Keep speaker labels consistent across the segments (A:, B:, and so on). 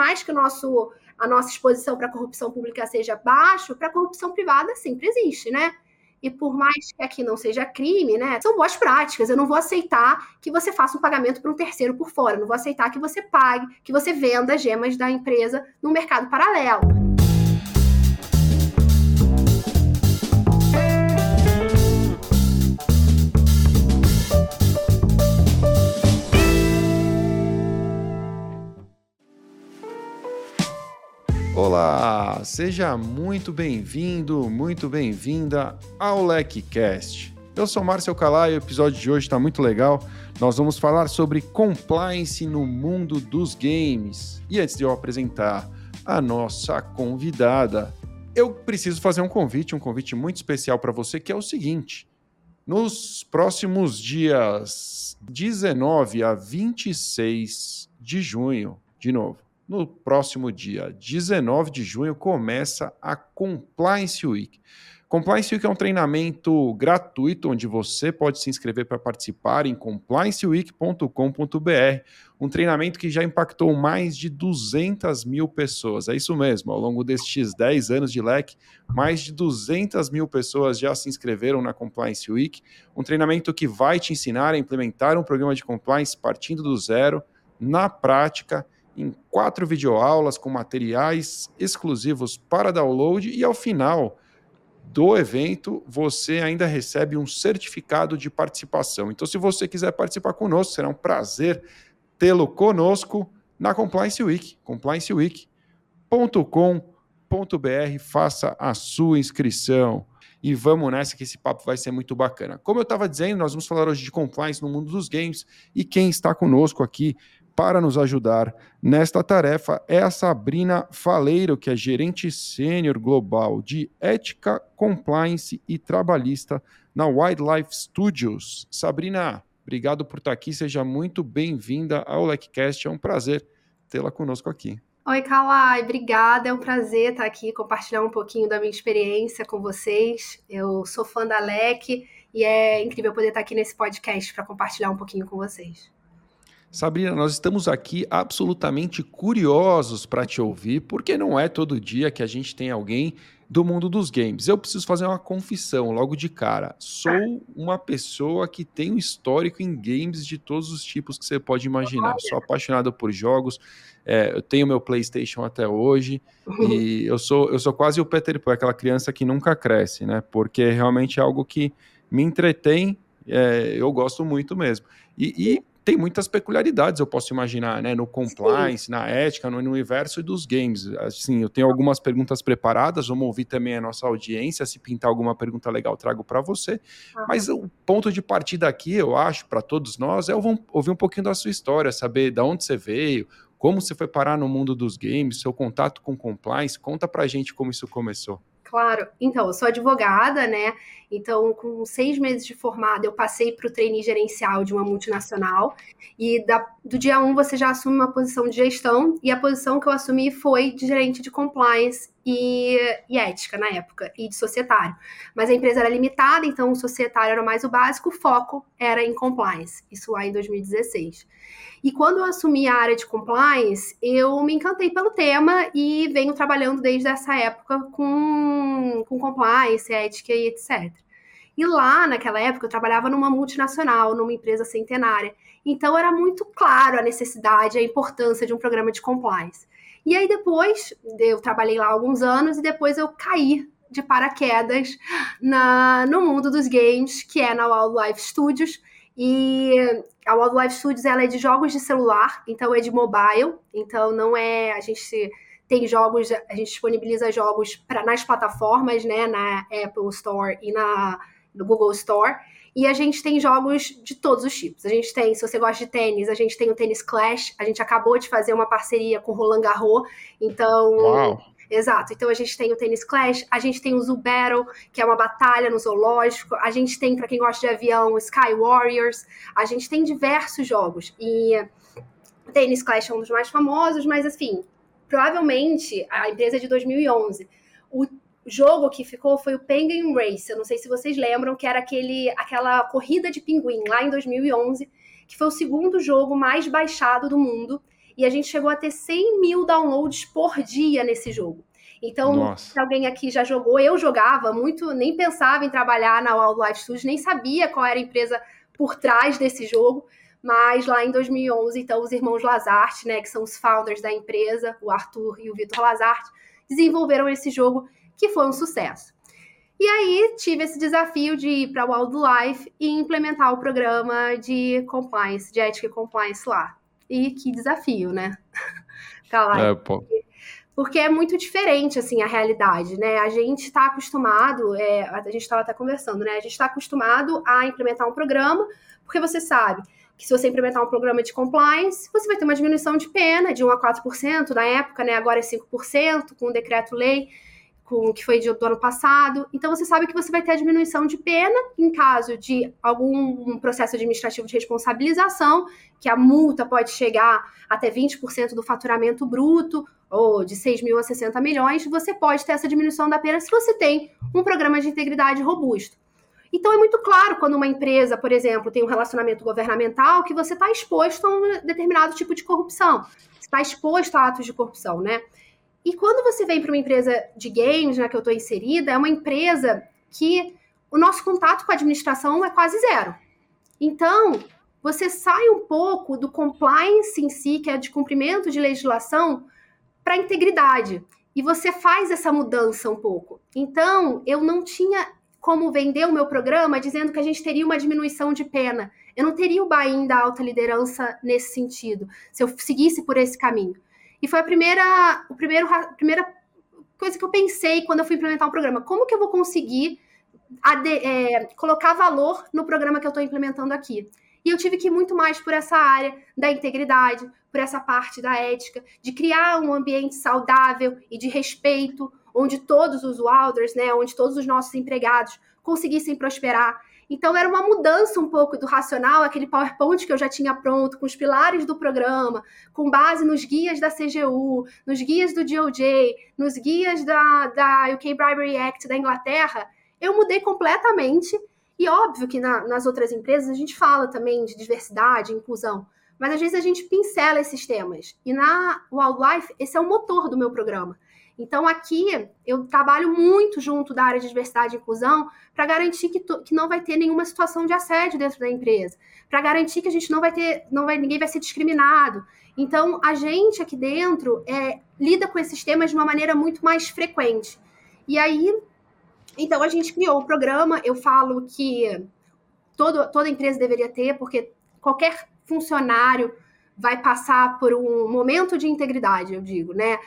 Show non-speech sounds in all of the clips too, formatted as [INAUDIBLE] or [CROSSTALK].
A: mais que o nosso, a nossa exposição para corrupção pública seja baixa, para corrupção privada sempre existe, né? E por mais que aqui não seja crime, né? São boas práticas. Eu não vou aceitar que você faça um pagamento para um terceiro por fora. Eu não vou aceitar que você pague, que você venda gemas da empresa no mercado paralelo.
B: Olá, seja muito bem-vindo, muito bem-vinda ao LecCast. Eu sou Márcio Calai e o episódio de hoje está muito legal. Nós vamos falar sobre compliance no mundo dos games. E antes de eu apresentar a nossa convidada, eu preciso fazer um convite, um convite muito especial para você, que é o seguinte: nos próximos dias 19 a 26 de junho, de novo, no próximo dia 19 de junho começa a Compliance Week. Compliance Week é um treinamento gratuito onde você pode se inscrever para participar em complianceweek.com.br. Um treinamento que já impactou mais de 200 mil pessoas. É isso mesmo, ao longo destes 10 anos de leque, mais de 200 mil pessoas já se inscreveram na Compliance Week. Um treinamento que vai te ensinar a implementar um programa de compliance partindo do zero, na prática em quatro videoaulas com materiais exclusivos para download e ao final do evento você ainda recebe um certificado de participação. Então, se você quiser participar conosco, será um prazer tê-lo conosco na Compliance Week, complianceweek.com.br. Faça a sua inscrição e vamos nessa que esse papo vai ser muito bacana. Como eu estava dizendo, nós vamos falar hoje de compliance no mundo dos games e quem está conosco aqui para nos ajudar nesta tarefa é a Sabrina Faleiro, que é gerente sênior global de ética, compliance e trabalhista na Wildlife Studios. Sabrina, obrigado por estar aqui, seja muito bem-vinda ao LecCast, é um prazer tê-la conosco aqui.
A: Oi, Kawai, obrigada. É um prazer estar aqui, compartilhar um pouquinho da minha experiência com vocês. Eu sou fã da LEC e é incrível poder estar aqui nesse podcast para compartilhar um pouquinho com vocês.
B: Sabrina, nós estamos aqui absolutamente curiosos para te ouvir, porque não é todo dia que a gente tem alguém do mundo dos games. Eu preciso fazer uma confissão logo de cara. Sou uma pessoa que tem um histórico em games de todos os tipos que você pode imaginar. Sou apaixonado por jogos. É, eu tenho meu PlayStation até hoje e eu sou, eu sou quase o Peter Pan, aquela criança que nunca cresce, né? Porque realmente é algo que me entretém. É, eu gosto muito mesmo. E, e tem muitas peculiaridades, eu posso imaginar, né? No compliance, Sim. na ética, no universo dos games. Assim, eu tenho algumas perguntas preparadas, vamos ouvir também a nossa audiência. Se pintar alguma pergunta legal, trago para você. Ah. Mas o ponto de partida aqui, eu acho, para todos nós, é ouvir um pouquinho da sua história, saber de onde você veio, como você foi parar no mundo dos games, seu contato com compliance. Conta pra gente como isso começou.
A: Claro. Então, eu sou advogada, né? Então, com seis meses de formada, eu passei para o trainee gerencial de uma multinacional. E da, do dia um, você já assume uma posição de gestão. E a posição que eu assumi foi de gerente de compliance e, e ética na época, e de societário. Mas a empresa era limitada, então o societário era mais o básico, o foco era em compliance. Isso lá em 2016. E quando eu assumi a área de compliance, eu me encantei pelo tema e venho trabalhando desde essa época com, com compliance, ética e etc. E lá, naquela época, eu trabalhava numa multinacional, numa empresa centenária. Então, era muito claro a necessidade, a importância de um programa de compliance. E aí, depois, eu trabalhei lá alguns anos e depois eu caí de paraquedas na, no mundo dos games, que é na Wildlife Studios, e a Wildlife Studios ela é de jogos de celular, então é de mobile, então não é. A gente tem jogos, a gente disponibiliza jogos pra, nas plataformas, né? Na Apple Store e na, no Google Store. E a gente tem jogos de todos os tipos. A gente tem, se você gosta de tênis, a gente tem o Tênis Clash. A gente acabou de fazer uma parceria com o Roland Garros. Então,
B: Uau.
A: Exato. Então a gente tem o Tênis Clash, a gente tem o Zoo Battle, que é uma batalha no zoológico, a gente tem, para quem gosta de avião, Sky Warriors, a gente tem diversos jogos. E o Tênis Clash é um dos mais famosos, mas assim, provavelmente a empresa é de 2011. O jogo que ficou foi o Penguin Race. Eu não sei se vocês lembram que era aquele, aquela corrida de pinguim lá em 2011, que foi o segundo jogo mais baixado do mundo e a gente chegou a ter 100 mil downloads por dia nesse jogo. Então, Nossa. se alguém aqui já jogou, eu jogava muito, nem pensava em trabalhar na Wildlife Studios, nem sabia qual era a empresa por trás desse jogo, mas lá em 2011, então, os irmãos Lazarte, né, que são os founders da empresa, o Arthur e o Vitor Lazarte, desenvolveram esse jogo que foi um sucesso. E aí tive esse desafio de ir para Wildlife e implementar o programa de compliance, de ética e compliance lá. E que desafio, né? [LAUGHS] lá. É, pô porque é muito diferente, assim, a realidade, né? A gente está acostumado, é, a gente estava até conversando, né? A gente está acostumado a implementar um programa, porque você sabe que se você implementar um programa de compliance, você vai ter uma diminuição de pena de 1 a 4%, na época, né? Agora é 5%, com o decreto-lei com que foi do ano passado. Então você sabe que você vai ter a diminuição de pena em caso de algum processo administrativo de responsabilização, que a multa pode chegar até 20% do faturamento bruto, ou de 6 mil a 60 milhões, você pode ter essa diminuição da pena se você tem um programa de integridade robusto. Então é muito claro quando uma empresa, por exemplo, tem um relacionamento governamental que você está exposto a um determinado tipo de corrupção, está exposto a atos de corrupção, né? E quando você vem para uma empresa de games, na né, que eu estou inserida, é uma empresa que o nosso contato com a administração é quase zero. Então, você sai um pouco do compliance em si, que é de cumprimento de legislação, para integridade. E você faz essa mudança um pouco. Então, eu não tinha como vender o meu programa dizendo que a gente teria uma diminuição de pena. Eu não teria o buy-in da alta liderança nesse sentido, se eu seguisse por esse caminho. E foi a primeira, o primeiro, a primeira coisa que eu pensei quando eu fui implementar o programa. Como que eu vou conseguir é, colocar valor no programa que eu estou implementando aqui? E eu tive que ir muito mais por essa área da integridade, por essa parte da ética, de criar um ambiente saudável e de respeito, onde todos os Wilders, né, onde todos os nossos empregados conseguissem prosperar. Então era uma mudança um pouco do racional, aquele PowerPoint que eu já tinha pronto, com os pilares do programa, com base nos guias da CGU, nos guias do DOJ, nos guias da, da UK Bribery Act da Inglaterra, eu mudei completamente. E óbvio que na, nas outras empresas a gente fala também de diversidade, inclusão, mas às vezes a gente pincela esses temas. E na Wildlife, esse é o motor do meu programa. Então, aqui eu trabalho muito junto da área de diversidade e inclusão para garantir que, que não vai ter nenhuma situação de assédio dentro da empresa, para garantir que a gente não vai ter, não vai, ninguém vai ser discriminado. Então, a gente aqui dentro é, lida com esses temas de uma maneira muito mais frequente. E aí, então a gente criou o programa. Eu falo que todo, toda empresa deveria ter, porque qualquer funcionário vai passar por um momento de integridade, eu digo, né?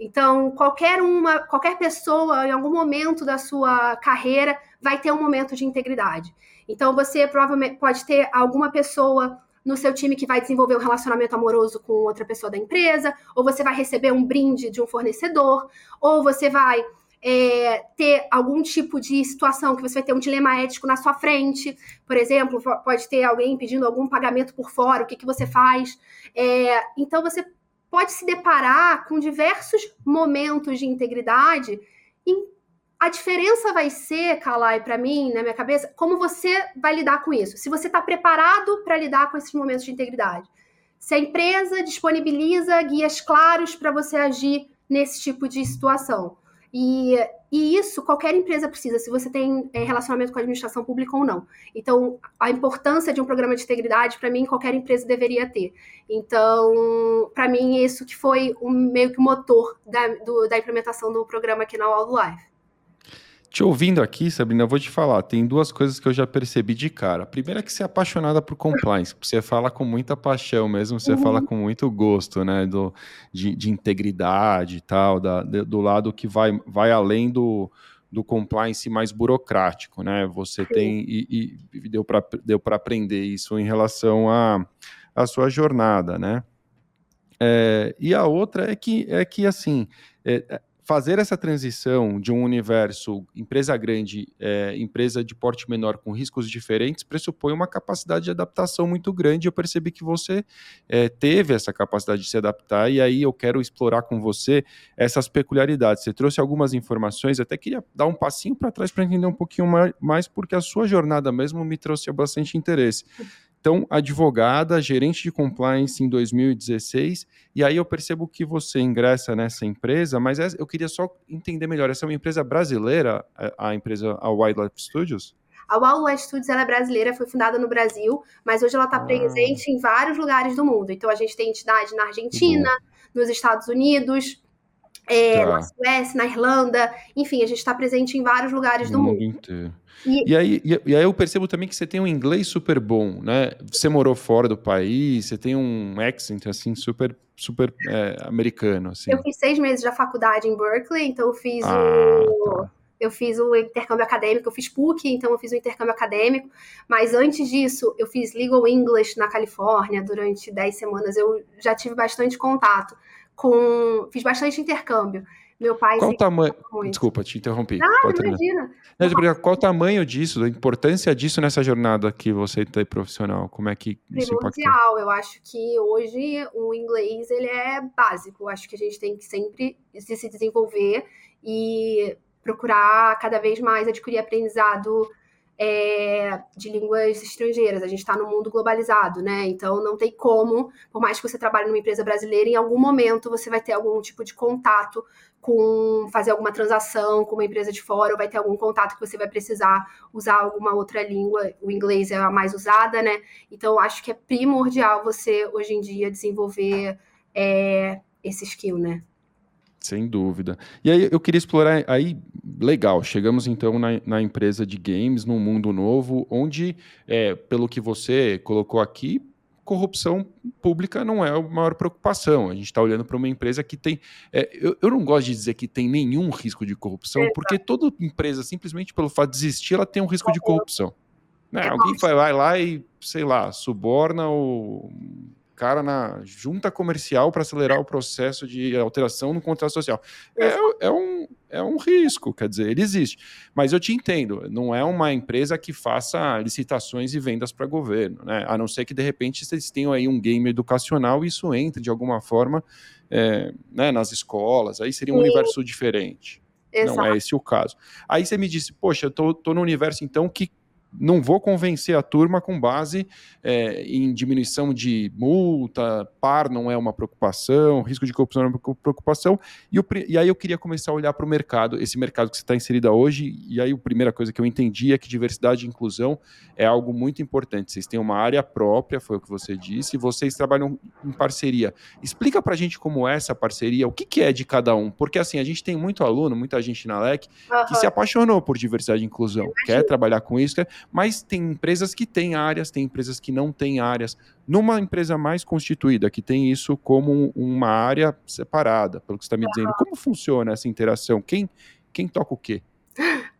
A: Então, qualquer uma, qualquer pessoa em algum momento da sua carreira vai ter um momento de integridade. Então, você provavelmente pode ter alguma pessoa no seu time que vai desenvolver um relacionamento amoroso com outra pessoa da empresa, ou você vai receber um brinde de um fornecedor, ou você vai é, ter algum tipo de situação que você vai ter um dilema ético na sua frente, por exemplo, pode ter alguém pedindo algum pagamento por fora, o que, que você faz. É, então, você pode se deparar com diversos momentos de integridade e a diferença vai ser, Kalai, para mim, na minha cabeça, como você vai lidar com isso. Se você está preparado para lidar com esses momentos de integridade. Se a empresa disponibiliza guias claros para você agir nesse tipo de situação. E, e isso qualquer empresa precisa, se você tem é, relacionamento com a administração pública ou não. Então, a importância de um programa de integridade, para mim, qualquer empresa deveria ter. Então, para mim, isso que foi o, meio que o motor da, do, da implementação do programa aqui na Wildlife.
B: Te ouvindo aqui, Sabrina, eu vou te falar, tem duas coisas que eu já percebi de cara. A primeira é que você é apaixonada por compliance, você fala com muita paixão mesmo, você uhum. fala com muito gosto, né, do, de, de integridade e tal, da, do lado que vai, vai além do, do compliance mais burocrático, né, você tem, e, e deu para deu aprender isso em relação à a, a sua jornada, né. É, e a outra é que, é que assim, é, fazer essa transição de um universo empresa grande, é, empresa de porte menor com riscos diferentes, pressupõe uma capacidade de adaptação muito grande. Eu percebi que você é, teve essa capacidade de se adaptar, e aí eu quero explorar com você essas peculiaridades. Você trouxe algumas informações, até queria dar um passinho para trás para entender um pouquinho mais, porque a sua jornada mesmo me trouxe bastante interesse. Então, advogada, gerente de compliance em 2016, e aí eu percebo que você ingressa nessa empresa, mas eu queria só entender melhor, essa é uma empresa brasileira, a empresa a Wildlife Studios?
A: A Wildlife Studios é brasileira, foi fundada no Brasil, mas hoje ela está ah. presente em vários lugares do mundo. Então a gente tem entidade na Argentina, nos Estados Unidos, é, tá. na Suécia, na Irlanda, enfim, a gente está presente em vários lugares do mundo.
B: Inteiro. E, e, aí, e, e, aí eu percebo também que você tem um inglês super bom, né? Você morou fora do país, você tem um accent, assim, super, super é, americano, assim.
A: Eu fiz seis meses da faculdade em Berkeley, então eu fiz ah, o... Tá. Eu fiz o intercâmbio acadêmico, eu fiz PUC, então eu fiz o intercâmbio acadêmico, mas antes disso, eu fiz Legal English na Califórnia durante dez semanas. Eu já tive bastante contato com. Fiz bastante intercâmbio. Meu pai.
B: Qual o tamanho. Desculpa, te interrompi.
A: Não, Pode imagina.
B: Não, qual o tamanho disso, a importância disso nessa jornada que você tem profissional? Como é que
A: isso Primordial. Eu acho que hoje o inglês ele é básico. Eu acho que a gente tem que sempre se desenvolver e procurar cada vez mais adquirir aprendizado é, de línguas estrangeiras. A gente está no mundo globalizado, né? Então não tem como, por mais que você trabalhe numa empresa brasileira, em algum momento você vai ter algum tipo de contato com fazer alguma transação com uma empresa de fora, ou vai ter algum contato que você vai precisar usar alguma outra língua. O inglês é a mais usada, né? Então acho que é primordial você hoje em dia desenvolver é, esse skill, né?
B: Sem dúvida. E aí eu queria explorar aí, legal, chegamos então na, na empresa de games, num mundo novo, onde, é, pelo que você colocou aqui, corrupção pública não é a maior preocupação. A gente está olhando para uma empresa que tem. É, eu, eu, não gosto de dizer que tem nenhum risco de corrupção, é, porque toda empresa, simplesmente pelo fato de existir, ela tem um risco de corrupção. Né? Alguém vai lá e, sei lá, suborna o cara na junta comercial para acelerar o processo de alteração no contrato social. É, é, um, é um risco, quer dizer, ele existe. Mas eu te entendo, não é uma empresa que faça licitações e vendas para governo, né? A não ser que de repente vocês tenham aí um game educacional e isso entre de alguma forma é, né, nas escolas, aí seria um Sim. universo diferente. Exato. Não é esse o caso. Aí você me disse, poxa, eu tô, tô no universo então que não vou convencer a turma com base é, em diminuição de multa, par não é uma preocupação, risco de corrupção não é uma preocupação. E, e aí eu queria começar a olhar para o mercado, esse mercado que você está inserida hoje. E aí a primeira coisa que eu entendi é que diversidade e inclusão é algo muito importante. Vocês têm uma área própria, foi o que você disse, e vocês trabalham em parceria. Explica para a gente como é essa parceria, o que, que, é de cada um, porque assim a gente tem muito aluno, muita gente na LEC uhum. que se apaixonou por diversidade e inclusão, quer trabalhar com isso, quer mas tem empresas que têm áreas, tem empresas que não têm áreas. Numa empresa mais constituída, que tem isso como uma área separada, pelo que está me dizendo, como funciona essa interação? Quem, quem toca o quê?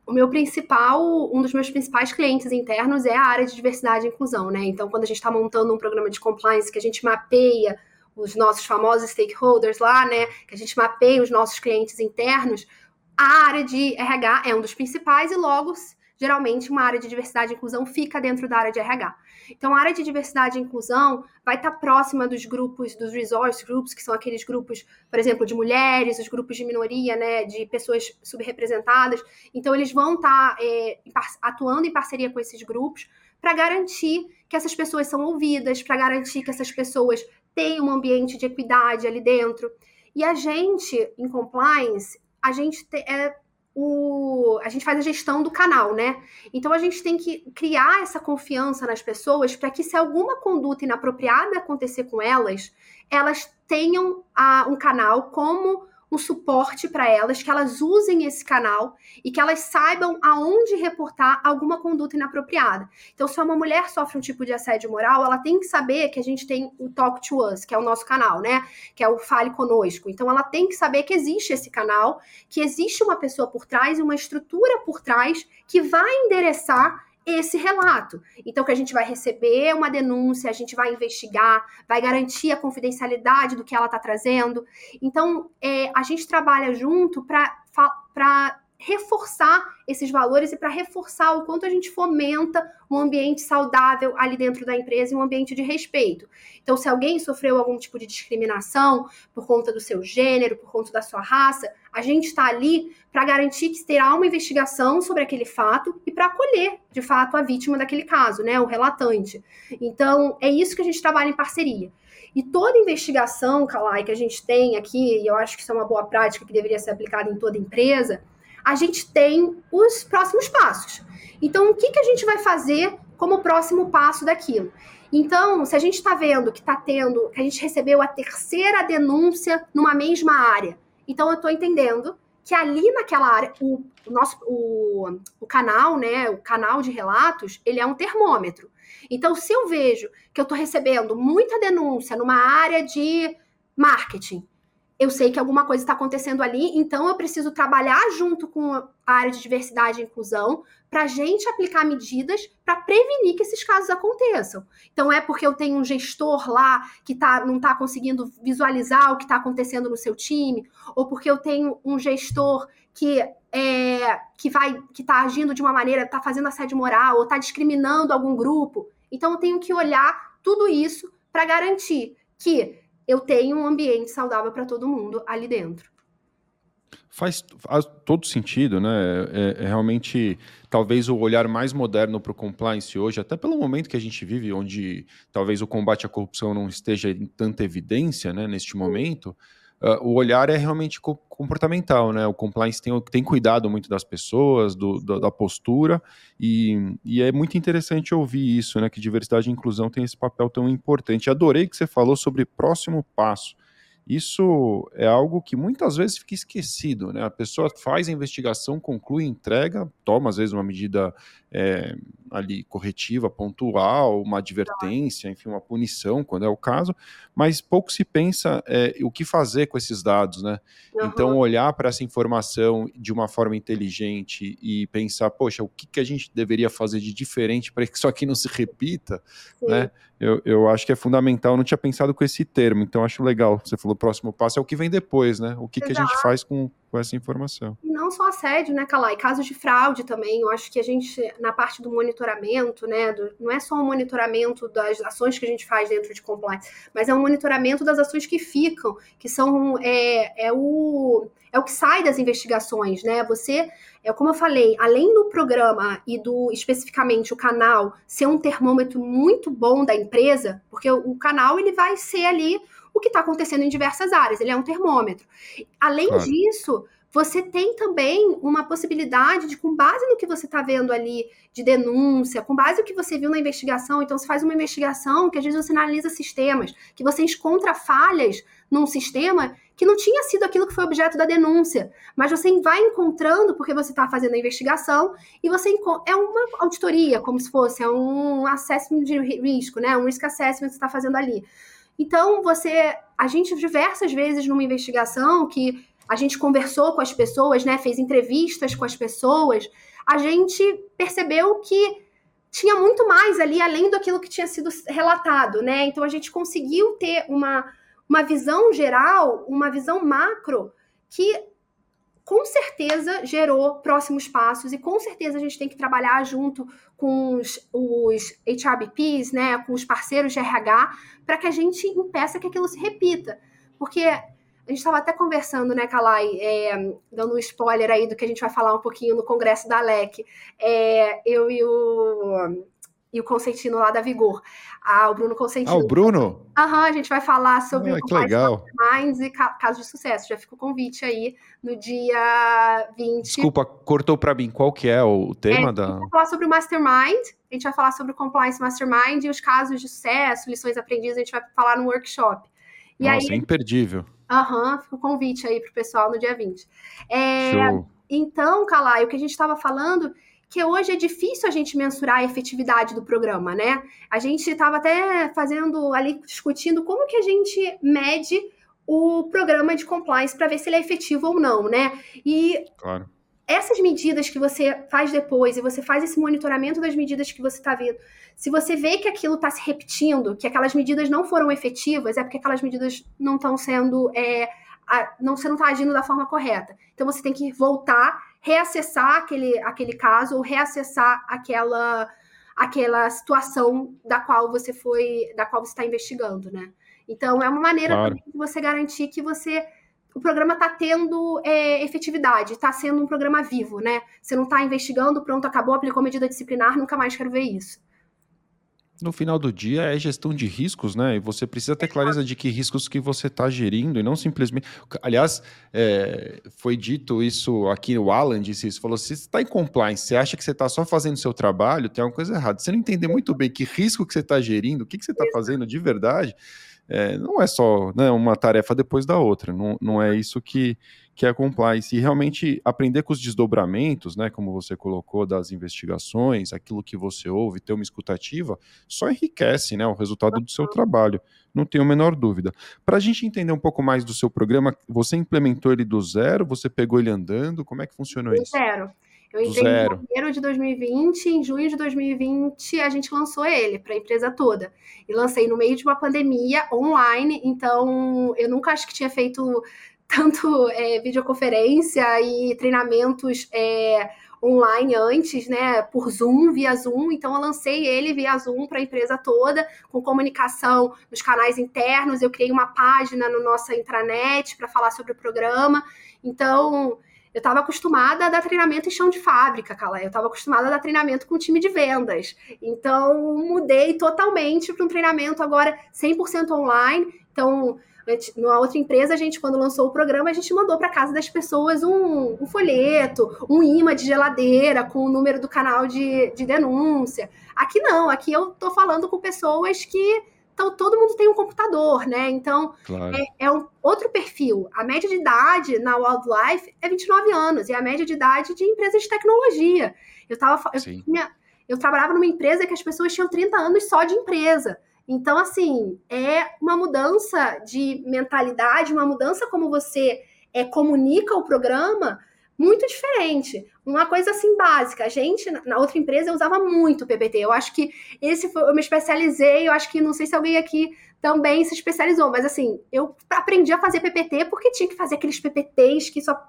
A: O meu principal, um dos meus principais clientes internos é a área de diversidade e inclusão, né? Então, quando a gente está montando um programa de compliance que a gente mapeia os nossos famosos stakeholders lá, né? Que a gente mapeia os nossos clientes internos, a área de RH é um dos principais e logo geralmente uma área de diversidade e inclusão fica dentro da área de RH. Então, a área de diversidade e inclusão vai estar próxima dos grupos, dos resource groups, que são aqueles grupos, por exemplo, de mulheres, os grupos de minoria, né, de pessoas subrepresentadas. Então, eles vão estar é, atuando em parceria com esses grupos para garantir que essas pessoas são ouvidas, para garantir que essas pessoas têm um ambiente de equidade ali dentro. E a gente, em compliance, a gente te, é, o, a gente faz a gestão do canal, né? Então a gente tem que criar essa confiança nas pessoas para que se alguma conduta inapropriada acontecer com elas, elas tenham a, um canal como um suporte para elas, que elas usem esse canal e que elas saibam aonde reportar alguma conduta inapropriada. Então, se uma mulher sofre um tipo de assédio moral, ela tem que saber que a gente tem o Talk to Us, que é o nosso canal, né? Que é o Fale Conosco. Então, ela tem que saber que existe esse canal, que existe uma pessoa por trás e uma estrutura por trás que vai endereçar esse relato. Então, que a gente vai receber uma denúncia, a gente vai investigar, vai garantir a confidencialidade do que ela está trazendo. Então, é, a gente trabalha junto para reforçar esses valores e para reforçar o quanto a gente fomenta um ambiente saudável ali dentro da empresa e um ambiente de respeito. Então, se alguém sofreu algum tipo de discriminação por conta do seu gênero, por conta da sua raça, a gente está ali para garantir que terá uma investigação sobre aquele fato e para acolher, de fato, a vítima daquele caso, né, o relatante. Então, é isso que a gente trabalha em parceria. E toda investigação, Kalai, que a gente tem aqui, e eu acho que isso é uma boa prática que deveria ser aplicada em toda empresa, a gente tem os próximos passos. Então, o que, que a gente vai fazer como próximo passo daquilo? Então, se a gente está vendo que está tendo, que a gente recebeu a terceira denúncia numa mesma área, então eu estou entendendo que ali naquela área, o, o nosso o, o canal, né, o canal de relatos, ele é um termômetro. Então, se eu vejo que eu estou recebendo muita denúncia numa área de marketing, eu sei que alguma coisa está acontecendo ali, então eu preciso trabalhar junto com a área de diversidade e inclusão para a gente aplicar medidas para prevenir que esses casos aconteçam. Então é porque eu tenho um gestor lá que tá, não está conseguindo visualizar o que está acontecendo no seu time, ou porque eu tenho um gestor que é, que vai que está agindo de uma maneira, está fazendo assédio moral ou está discriminando algum grupo. Então eu tenho que olhar tudo isso para garantir que eu tenho um ambiente saudável para todo mundo ali dentro.
B: Faz, faz todo sentido, né? É, é, realmente talvez o olhar mais moderno para o compliance hoje, até pelo momento que a gente vive, onde talvez o combate à corrupção não esteja em tanta evidência, né, neste momento. Uh, o olhar é realmente comportamental, né? O compliance tem, tem cuidado muito das pessoas, do, do, da postura, e, e, é muito interessante ouvir isso, né? Que diversidade e inclusão tem esse papel tão importante. Adorei que você falou sobre próximo passo. Isso é algo que muitas vezes fica esquecido, né? A pessoa faz a investigação, conclui, entrega, toma às vezes uma medida é, ali corretiva, pontual, uma advertência, enfim, uma punição, quando é o caso, mas pouco se pensa é, o que fazer com esses dados, né? Uhum. Então, olhar para essa informação de uma forma inteligente e pensar, poxa, o que, que a gente deveria fazer de diferente para que isso aqui não se repita, Sim. né? Eu, eu acho que é fundamental, eu não tinha pensado com esse termo, então acho legal. Você falou, o próximo passo é o que vem depois, né? O que, que a gente faz com, com essa informação.
A: E não só assédio, né, Calai? Casos de fraude também. Eu acho que a gente, na parte do monitoramento, né, do, não é só o monitoramento das ações que a gente faz dentro de compliance, mas é o monitoramento das ações que ficam, que são é, é o é o que sai das investigações, né? Você, é como eu falei, além do programa e do especificamente o canal ser um termômetro muito bom da empresa, porque o, o canal ele vai ser ali o que está acontecendo em diversas áreas, ele é um termômetro. Além claro. disso, você tem também uma possibilidade de, com base no que você está vendo ali de denúncia, com base no que você viu na investigação, então você faz uma investigação que às vezes você analisa sistemas, que você encontra falhas num sistema que não tinha sido aquilo que foi objeto da denúncia, mas você vai encontrando porque você está fazendo a investigação e você é uma auditoria, como se fosse é um assessment de risco, né? Um risk assessment que você está fazendo ali. Então, você. A gente, diversas vezes numa investigação que a gente conversou com as pessoas, né? Fez entrevistas com as pessoas, a gente percebeu que tinha muito mais ali além daquilo que tinha sido relatado, né? Então a gente conseguiu ter uma, uma visão geral, uma visão macro que com certeza gerou próximos passos e com certeza a gente tem que trabalhar junto com os, os HRBPs, né, com os parceiros de RH, para que a gente impeça que aquilo se repita. Porque a gente estava até conversando, né, Kalai, é, dando um spoiler aí do que a gente vai falar um pouquinho no congresso da ALEC. É, eu e o e o Consentino lá da Vigor. Ah, o Bruno Consentino.
B: Ah, o Bruno?
A: Aham, uhum, a gente vai falar sobre
B: ah, o legal.
A: Minds e casos de sucesso. Já fica o convite aí no dia 20.
B: Desculpa, cortou para mim. Qual que é o tema
A: é,
B: da...
A: A gente vai falar sobre o Mastermind, a gente vai falar sobre o Compliance Mastermind e os casos de sucesso, lições aprendidas, a gente vai falar no workshop.
B: E Nossa, aí, é imperdível.
A: Aham, uhum, fica o convite aí pro pessoal no dia 20. É, Show. Então, Calai, o que a gente estava falando que hoje é difícil a gente mensurar a efetividade do programa, né? A gente estava até fazendo ali, discutindo como que a gente mede o programa de compliance para ver se ele é efetivo ou não, né? E claro. essas medidas que você faz depois e você faz esse monitoramento das medidas que você está vendo, se você vê que aquilo está se repetindo, que aquelas medidas não foram efetivas, é porque aquelas medidas não estão sendo é, não, você não está agindo da forma correta. Então você tem que voltar, reacessar aquele, aquele caso ou reacessar aquela aquela situação da qual você foi, da qual você está investigando, né? Então é uma maneira claro. de você garantir que você o programa está tendo é, efetividade, está sendo um programa vivo, né? Você não está investigando, pronto, acabou, aplicou medida disciplinar, nunca mais quero ver isso
B: no final do dia é gestão de riscos, né? E você precisa ter clareza de que riscos que você está gerindo e não simplesmente. Aliás, é, foi dito isso aqui, o Alan disse isso, falou: se você está em compliance, você acha que você está só fazendo seu trabalho, tem alguma coisa errada. Você não entender muito bem que risco que você está gerindo, o que, que você está fazendo de verdade, é, não é só né, uma tarefa depois da outra, não, não é isso que, que é compliance. E realmente aprender com os desdobramentos, né, como você colocou, das investigações, aquilo que você ouve, ter uma escutativa, só enriquece né, o resultado do seu trabalho, não tenho a menor dúvida. Para a gente entender um pouco mais do seu programa, você implementou ele do zero, você pegou ele andando, como é que funcionou
A: do
B: isso?
A: Zero. Eu entrei em janeiro de 2020, em junho de 2020 a gente lançou ele para a empresa toda. E lancei no meio de uma pandemia online, então eu nunca acho que tinha feito tanto é, videoconferência e treinamentos é, online antes, né, por Zoom, via Zoom. Então eu lancei ele via Zoom para a empresa toda, com comunicação nos canais internos. Eu criei uma página no nossa intranet para falar sobre o programa. Então eu estava acostumada a dar treinamento em chão de fábrica, Cala. Eu estava acostumada a dar treinamento com time de vendas. Então, mudei totalmente para um treinamento agora 100% online. Então, numa outra empresa, a gente, quando lançou o programa, a gente mandou para casa das pessoas um, um, folheto, um imã de geladeira com o número do canal de, de denúncia. Aqui não, aqui eu estou falando com pessoas que então, todo mundo tem um computador, né? Então, claro. é, é, um outro perfil. A média de idade na Wildlife é 29 anos, e a média de idade de empresas de tecnologia. Eu, tava, eu, tinha, eu trabalhava numa empresa que as pessoas tinham 30 anos só de empresa. Então, assim, é uma mudança de mentalidade, uma mudança como você é, comunica o programa muito diferente. Uma coisa assim básica. A gente, na outra empresa, eu usava muito PPT. Eu acho que esse foi, eu me especializei, eu acho que não sei se alguém aqui também se especializou, mas assim, eu aprendi a fazer PPT porque tinha que fazer aqueles PPTs que só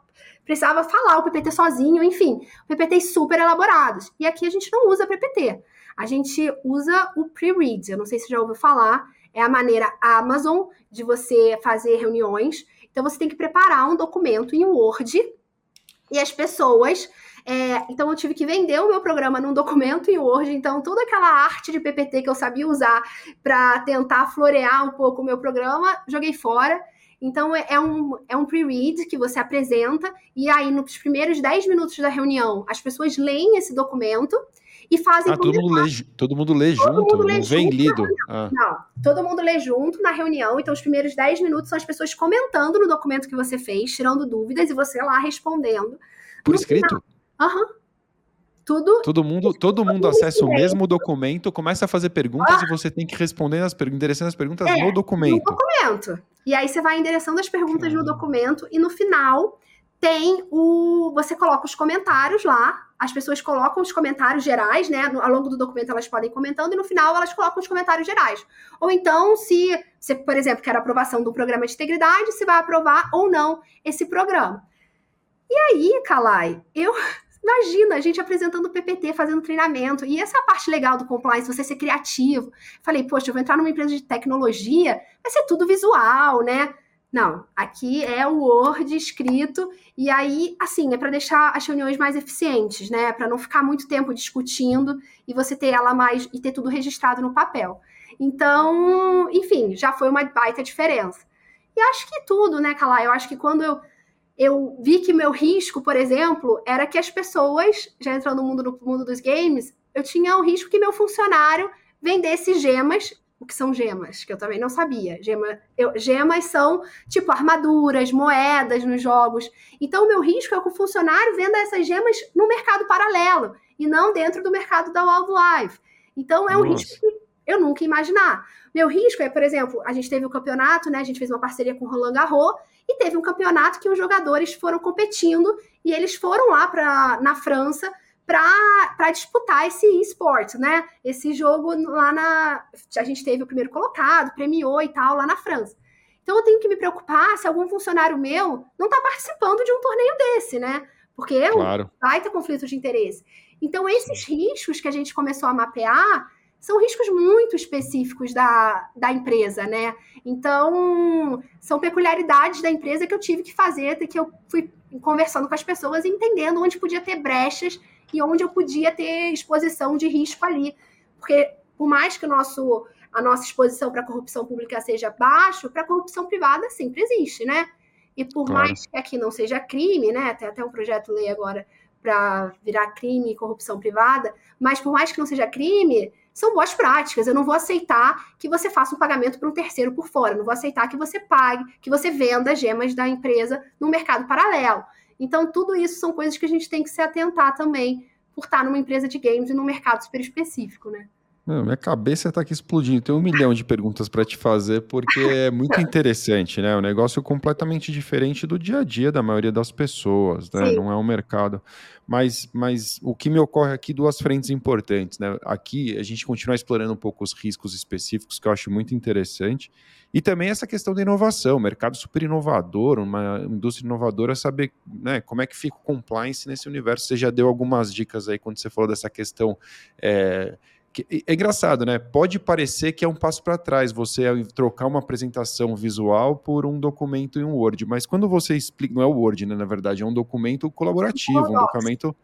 A: precisava falar o PPT sozinho, enfim, PPTs super elaborados. E aqui a gente não usa PPT. A gente usa o pre-read. Eu não sei se já ouviu falar. É a maneira Amazon de você fazer reuniões. Então você tem que preparar um documento em Word e as pessoas. É, então eu tive que vender o meu programa num documento em Word, então toda aquela arte de PPT que eu sabia usar para tentar florear um pouco o meu programa, joguei fora. Então é, é um, é um pre-read que você apresenta, e aí nos primeiros 10 minutos da reunião as pessoas leem esse documento e fazem.
B: Ah, todo mundo, lê, todo mundo lê todo junto, mundo lê não vem lido.
A: Ah. Não, todo mundo lê junto na reunião, então os primeiros 10 minutos são as pessoas comentando no documento que você fez, tirando dúvidas e você lá respondendo.
B: Por escrito?
A: Aham. Uhum. Tudo.
B: Todo mundo, todo mundo acessa o mesmo documento, começa a fazer perguntas ah. e você tem que responder as perguntas, endereçando as perguntas é, no documento.
A: No documento. E aí você vai endereçando as perguntas no documento e no final tem o. Você coloca os comentários lá, as pessoas colocam os comentários gerais, né? Ao longo do documento elas podem ir comentando e no final elas colocam os comentários gerais. Ou então, se você, por exemplo, quer aprovação do programa de integridade, se vai aprovar ou não esse programa. E aí, Kalai, eu Imagina a gente apresentando PPT, fazendo treinamento. E essa é a parte legal do compliance, você ser criativo. Falei, poxa, eu vou entrar numa empresa de tecnologia, vai ser tudo visual, né? Não, aqui é o Word escrito e aí, assim, é para deixar as reuniões mais eficientes, né? Para não ficar muito tempo discutindo e você ter ela mais e ter tudo registrado no papel. Então, enfim, já foi uma baita diferença. E acho que tudo, né, Calá? Eu acho que quando eu, eu vi que meu risco, por exemplo, era que as pessoas, já entrando no mundo, no mundo dos games, eu tinha o risco que meu funcionário vendesse gemas o que são gemas, que eu também não sabia. Gema, eu, gemas são tipo armaduras, moedas nos jogos. Então, o meu risco é que o funcionário venda essas gemas no mercado paralelo e não dentro do mercado da Wildlife. Então, é um Nossa. risco que eu nunca ia imaginar. Meu risco é, por exemplo, a gente teve o um campeonato, né? A gente fez uma parceria com o Roland Garros e teve um campeonato que os jogadores foram competindo e eles foram lá para na França para disputar esse esporte, né? Esse jogo lá na. A gente teve o primeiro colocado, premiou e tal, lá na França. Então eu tenho que me preocupar se algum funcionário meu não está participando de um torneio desse, né? Porque é um baita conflito de interesse. Então, esses riscos que a gente começou a mapear são riscos muito específicos da, da empresa, né? Então, são peculiaridades da empresa que eu tive que fazer, que eu fui conversando com as pessoas e entendendo onde podia ter brechas e onde eu podia ter exposição de risco ali. Porque, por mais que o nosso, a nossa exposição para a corrupção pública seja baixa, para a corrupção privada sempre existe, né? E por claro. mais que aqui não seja crime, né? Tem até um projeto lei agora para virar crime e corrupção privada, mas por mais que não seja crime, são boas práticas. Eu não vou aceitar que você faça um pagamento para um terceiro por fora. Eu não vou aceitar que você pague, que você venda gemas da empresa no mercado paralelo. Então, tudo isso são coisas que a gente tem que se atentar também por estar numa empresa de games e num mercado super específico, né?
B: Minha cabeça está aqui explodindo. Tem um milhão de perguntas para te fazer, porque é muito [LAUGHS] interessante, né? O um negócio completamente diferente do dia a dia da maioria das pessoas, né? Sim. Não é um mercado. Mas, mas o que me ocorre aqui, duas frentes importantes, né? Aqui a gente continua explorando um pouco os riscos específicos, que eu acho muito interessante. E também essa questão da inovação, mercado super inovador, uma indústria inovadora, saber né, como é que fica o compliance nesse universo. Você já deu algumas dicas aí quando você falou dessa questão. É, é engraçado, né? Pode parecer que é um passo para trás você trocar uma apresentação visual por um documento em um Word, mas quando você explica, não é o Word, né? Na verdade, é um documento colaborativo, um documento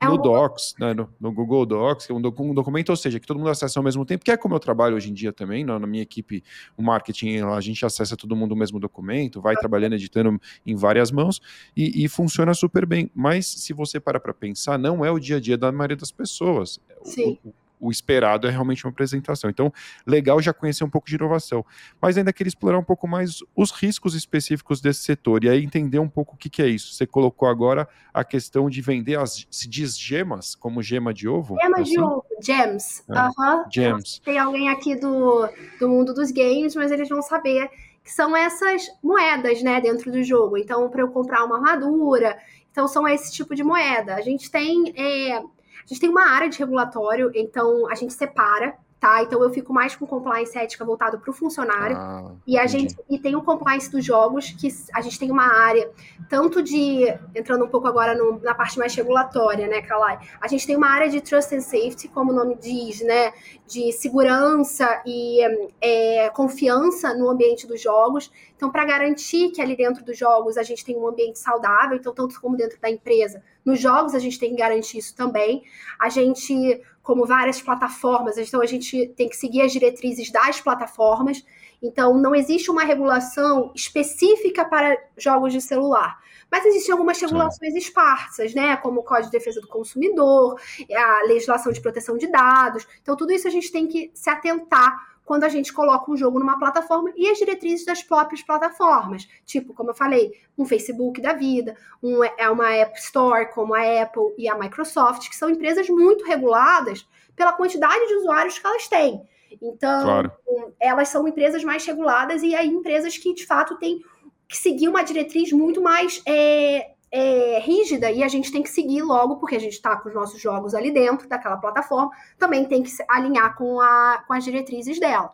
B: é no Docs, né, no, no, Google Docs, que é um, doc, um, documento, ou seja, que todo mundo acessa ao mesmo tempo, que é como eu trabalho hoje em dia também, na, na minha equipe, o marketing, a gente acessa todo mundo o mesmo documento, vai trabalhando, editando em várias mãos, e, e funciona super bem. Mas se você para para pensar, não é o dia a dia da maioria das pessoas.
A: Sim.
B: O, o esperado é realmente uma apresentação. Então, legal já conhecer um pouco de inovação. Mas ainda queria explorar um pouco mais os riscos específicos desse setor e aí entender um pouco o que, que é isso. Você colocou agora a questão de vender as, se diz gemas, como gema de ovo?
A: Gema assim? de ovo, gems. É, uhum.
B: Gems.
A: Tem alguém aqui do, do mundo dos games, mas eles vão saber que são essas moedas, né, dentro do jogo. Então, para eu comprar uma armadura, então são esse tipo de moeda. A gente tem é, a gente tem uma área de regulatório, então a gente separa tá? Então eu fico mais com compliance ética voltado para o funcionário. Ah, e a gente e tem o compliance dos jogos, que a gente tem uma área, tanto de. Entrando um pouco agora no, na parte mais regulatória, né, Kalai? A gente tem uma área de trust and safety, como o nome diz, né? De segurança e é, confiança no ambiente dos jogos. Então, para garantir que ali dentro dos jogos a gente tem um ambiente saudável, então, tanto como dentro da empresa, nos jogos a gente tem que garantir isso também. A gente como várias plataformas, então a gente tem que seguir as diretrizes das plataformas. Então, não existe uma regulação específica para jogos de celular. Mas existem algumas regulações Sim. esparsas, né? Como o Código de Defesa do Consumidor, a legislação de proteção de dados. Então, tudo isso a gente tem que se atentar quando a gente coloca um jogo numa plataforma e as diretrizes das próprias plataformas. Tipo, como eu falei, um Facebook da vida, um, é uma App Store como a Apple e a Microsoft, que são empresas muito reguladas pela quantidade de usuários que elas têm. Então, claro. elas são empresas mais reguladas e aí empresas que, de fato, têm que seguir uma diretriz muito mais é, é, rígida e a gente tem que seguir logo, porque a gente está com os nossos jogos ali dentro daquela plataforma, também tem que alinhar com, a, com as diretrizes dela.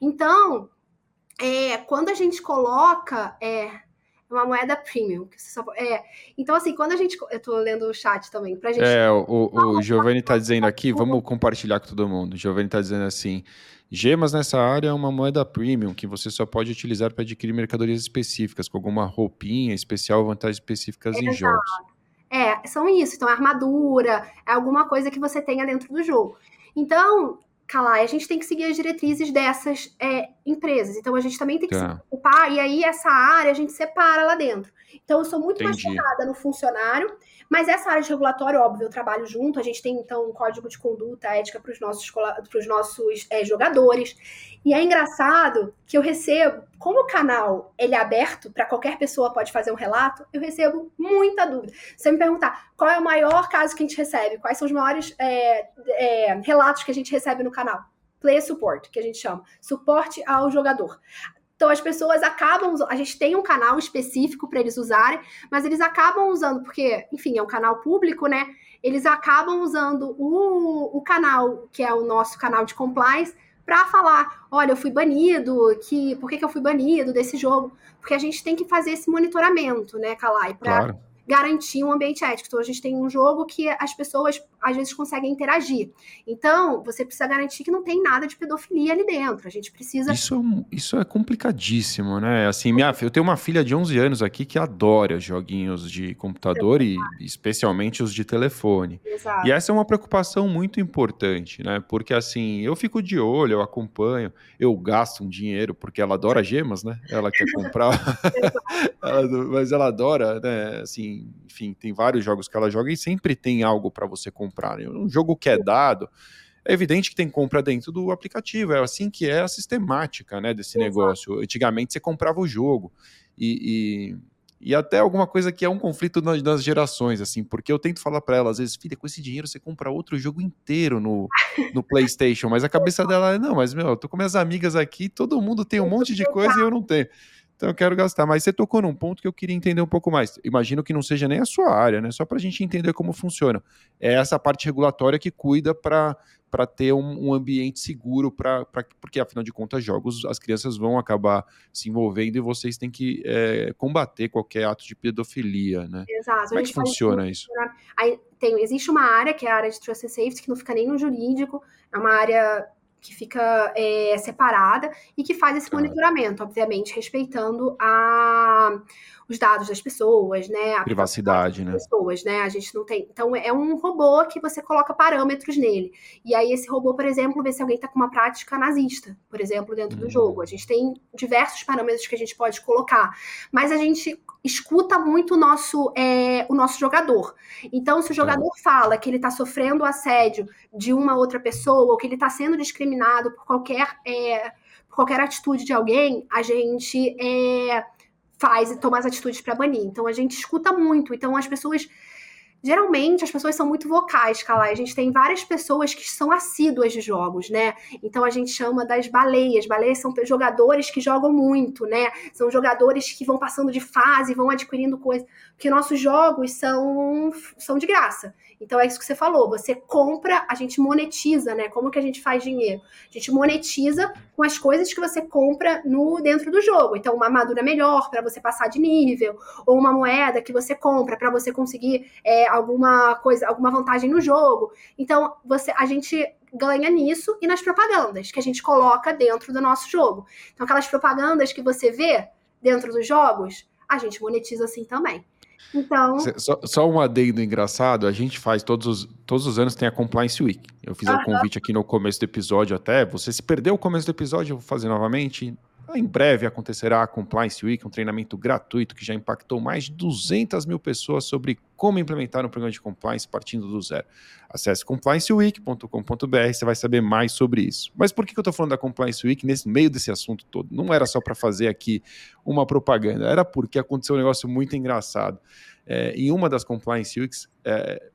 A: Então, é, quando a gente coloca é, uma moeda premium, que só, é, então assim, quando a gente, eu estou lendo o chat também, pra gente...
B: É, o, o, Giovanni está dizendo aqui, vamos compartilhar com todo mundo, o Giovanni está dizendo assim, Gemas nessa área é uma moeda premium que você só pode utilizar para adquirir mercadorias específicas, com alguma roupinha especial, vantagens específicas Exato. em jogos.
A: É, são isso. Então, armadura, é alguma coisa que você tenha dentro do jogo. Então, Calai, a gente tem que seguir as diretrizes dessas é, empresas. Então, a gente também tem que tá. se preocupar, e aí essa área a gente separa lá dentro. Então, eu sou muito Entendi. mais focada no funcionário mas essa área de regulatório, óbvio, eu trabalho junto. A gente tem, então, um código de conduta ética para os nossos, pros nossos é, jogadores. E é engraçado que eu recebo, como o canal ele é aberto para qualquer pessoa pode fazer um relato, eu recebo muita dúvida. Se você me perguntar qual é o maior caso que a gente recebe, quais são os maiores é, é, relatos que a gente recebe no canal? Play support, que a gente chama, suporte ao jogador. Então as pessoas acabam, a gente tem um canal específico para eles usarem, mas eles acabam usando, porque, enfim, é um canal público, né? Eles acabam usando o, o canal, que é o nosso canal de compliance, para falar, olha, eu fui banido, que por que, que eu fui banido desse jogo? Porque a gente tem que fazer esse monitoramento, né, para claro garantir um ambiente ético. Então, a gente tem um jogo que as pessoas às vezes conseguem interagir. Então, você precisa garantir que não tem nada de pedofilia ali dentro. A gente precisa.
B: Isso, é isso é complicadíssimo, né? Assim, minha, eu tenho uma filha de 11 anos aqui que adora joguinhos de computador e especialmente os de telefone. Exato. E essa é uma preocupação muito importante, né? Porque assim, eu fico de olho, eu acompanho, eu gasto um dinheiro, porque ela adora gemas, né? Ela quer comprar. [LAUGHS] [LAUGHS] ela, mas ela adora, né? Assim, enfim, tem vários jogos que ela joga e sempre tem algo para você comprar. Né? Um jogo que é dado, é evidente que tem compra dentro do aplicativo, é assim que é a sistemática né, desse Exato. negócio. Antigamente você comprava o jogo e, e, e, até alguma coisa que é um conflito nas, nas gerações, assim, porque eu tento falar para ela, às vezes, filha, com esse dinheiro você compra outro jogo inteiro no, no [LAUGHS] PlayStation, mas a cabeça dela é, não, mas meu, eu tô com minhas amigas aqui, todo mundo tem um monte de coisa e eu não tenho. Então eu quero gastar. Mas você tocou num ponto que eu queria entender um pouco mais. Imagino que não seja nem a sua área, né? Só para a gente entender como funciona. É essa parte regulatória que cuida para para ter um, um, ambiente seguro, pra, pra, porque afinal de contas, jogos, as crianças vão acabar se envolvendo e vocês têm que é, combater qualquer ato de pedofilia, né?
A: Exato.
B: Como é que funciona isso?
A: Aí, tem, existe uma área, que é a área de Trust and Safety, que não fica nem no jurídico, é uma área que fica é, separada e que faz esse tá. monitoramento, obviamente, respeitando a, os dados das pessoas, né? A
B: privacidade, né?
A: Pessoas, né? A gente não tem. Então é um robô que você coloca parâmetros nele. E aí esse robô, por exemplo, vê se alguém está com uma prática nazista, por exemplo, dentro do jogo. A gente tem diversos parâmetros que a gente pode colocar, mas a gente escuta muito o nosso é, o nosso jogador. Então, se o jogador fala que ele está sofrendo assédio de uma outra pessoa ou que ele está sendo discriminado por qualquer é, por qualquer atitude de alguém, a gente é, faz e toma as atitudes para banir. Então a gente escuta muito. Então as pessoas geralmente as pessoas são muito vocais, Calai. A gente tem várias pessoas que são assíduas de jogos, né? Então a gente chama das baleias. Baleias são jogadores que jogam muito, né? São jogadores que vão passando de fase, vão adquirindo coisas. Porque nossos jogos são, são de graça. Então é isso que você falou. Você compra, a gente monetiza, né? Como que a gente faz dinheiro? A gente monetiza com as coisas que você compra no dentro do jogo. Então, uma armadura melhor para você passar de nível, ou uma moeda que você compra para você conseguir é, alguma coisa, alguma vantagem no jogo. Então, você, a gente ganha nisso e nas propagandas que a gente coloca dentro do nosso jogo. Então, aquelas propagandas que você vê dentro dos jogos, a gente monetiza assim também. Então.
B: Só, só, um adendo engraçado, a gente faz todos os, todos os anos tem a Compliance Week. Eu fiz o um convite aqui no começo do episódio até. Você se perdeu o começo do episódio, eu vou fazer novamente. Em breve acontecerá a Compliance Week, um treinamento gratuito que já impactou mais de 200 mil pessoas sobre como implementar um programa de compliance partindo do zero. Acesse complianceweek.com.br, você vai saber mais sobre isso. Mas por que eu estou falando da Compliance Week nesse meio desse assunto todo? Não era só para fazer aqui uma propaganda, era porque aconteceu um negócio muito engraçado. É, em uma das Compliance Weeks, é,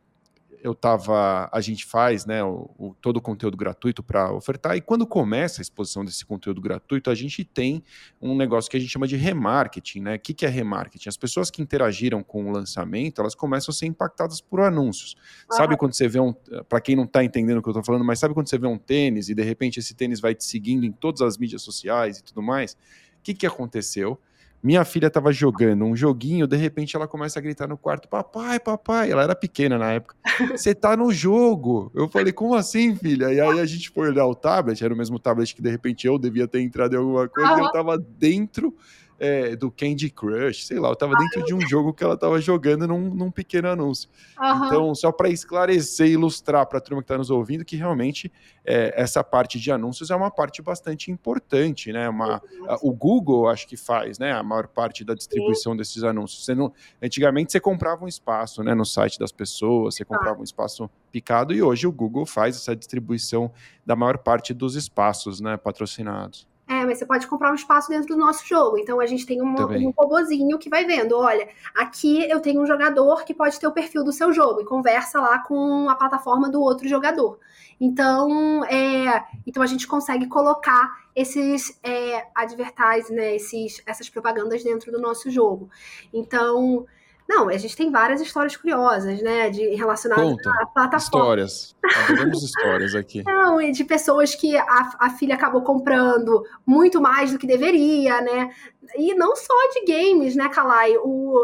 B: eu tava, a gente faz, né, o, o todo o conteúdo gratuito para ofertar e quando começa a exposição desse conteúdo gratuito, a gente tem um negócio que a gente chama de remarketing, né? O que, que é remarketing? As pessoas que interagiram com o lançamento, elas começam a ser impactadas por anúncios. Sabe quando você vê um, para quem não está entendendo o que eu estou falando, mas sabe quando você vê um tênis e de repente esse tênis vai te seguindo em todas as mídias sociais e tudo mais? O que, que aconteceu? Minha filha estava jogando um joguinho, de repente ela começa a gritar no quarto: Papai, papai. Ela era pequena na época. [LAUGHS] Você tá no jogo. Eu falei: Como assim, filha? E aí a gente foi olhar o tablet, era o mesmo tablet que de repente eu devia ter entrado em alguma coisa, e eu tava dentro é, do Candy Crush, sei lá, eu tava dentro de um jogo que ela tava jogando num, num pequeno anúncio. Uhum. Então, só para esclarecer e ilustrar para a turma que está nos ouvindo que realmente é, essa parte de anúncios é uma parte bastante importante, né? Uma, a, o Google acho que faz, né? A maior parte da distribuição Sim. desses anúncios. Você não, antigamente você comprava um espaço, né? No site das pessoas, você comprava um espaço picado e hoje o Google faz essa distribuição da maior parte dos espaços, né? Patrocinados.
A: É, mas você pode comprar um espaço dentro do nosso jogo. Então a gente tem um, um robozinho que vai vendo: olha, aqui eu tenho um jogador que pode ter o perfil do seu jogo e conversa lá com a plataforma do outro jogador. Então, é, então a gente consegue colocar esses é, advertise, né, esses, essas propagandas dentro do nosso jogo. Então, Não, a gente tem várias histórias curiosas, né, de relacionadas
B: Conta.
A: à plataforma.
B: Histórias. Adoramos histórias aqui. [LAUGHS]
A: Não, e de pessoas que a, a filha acabou comprando muito mais do que deveria, né? E não só de games, né, Kalai? O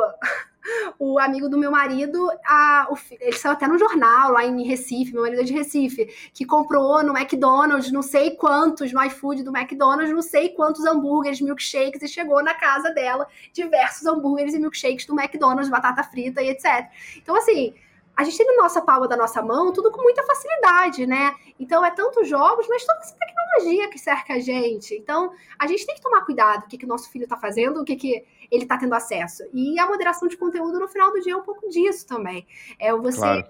A: o amigo do meu marido, a, o, ele saiu até no jornal lá em Recife, meu marido é de Recife, que comprou no McDonald's não sei quantos, no iFood do McDonald's, não sei quantos hambúrgueres, milkshakes, e chegou na casa dela diversos hambúrgueres e milkshakes do McDonald's, batata frita e etc. Então, assim, a gente tem na nossa palma da nossa mão tudo com muita facilidade, né? Então é tanto jogos, mas toda essa tecnologia que cerca a gente. Então a gente tem que tomar cuidado o que, que o nosso filho está fazendo, o que, que ele está tendo acesso. E a moderação de conteúdo no final do dia é um pouco disso também. É você claro.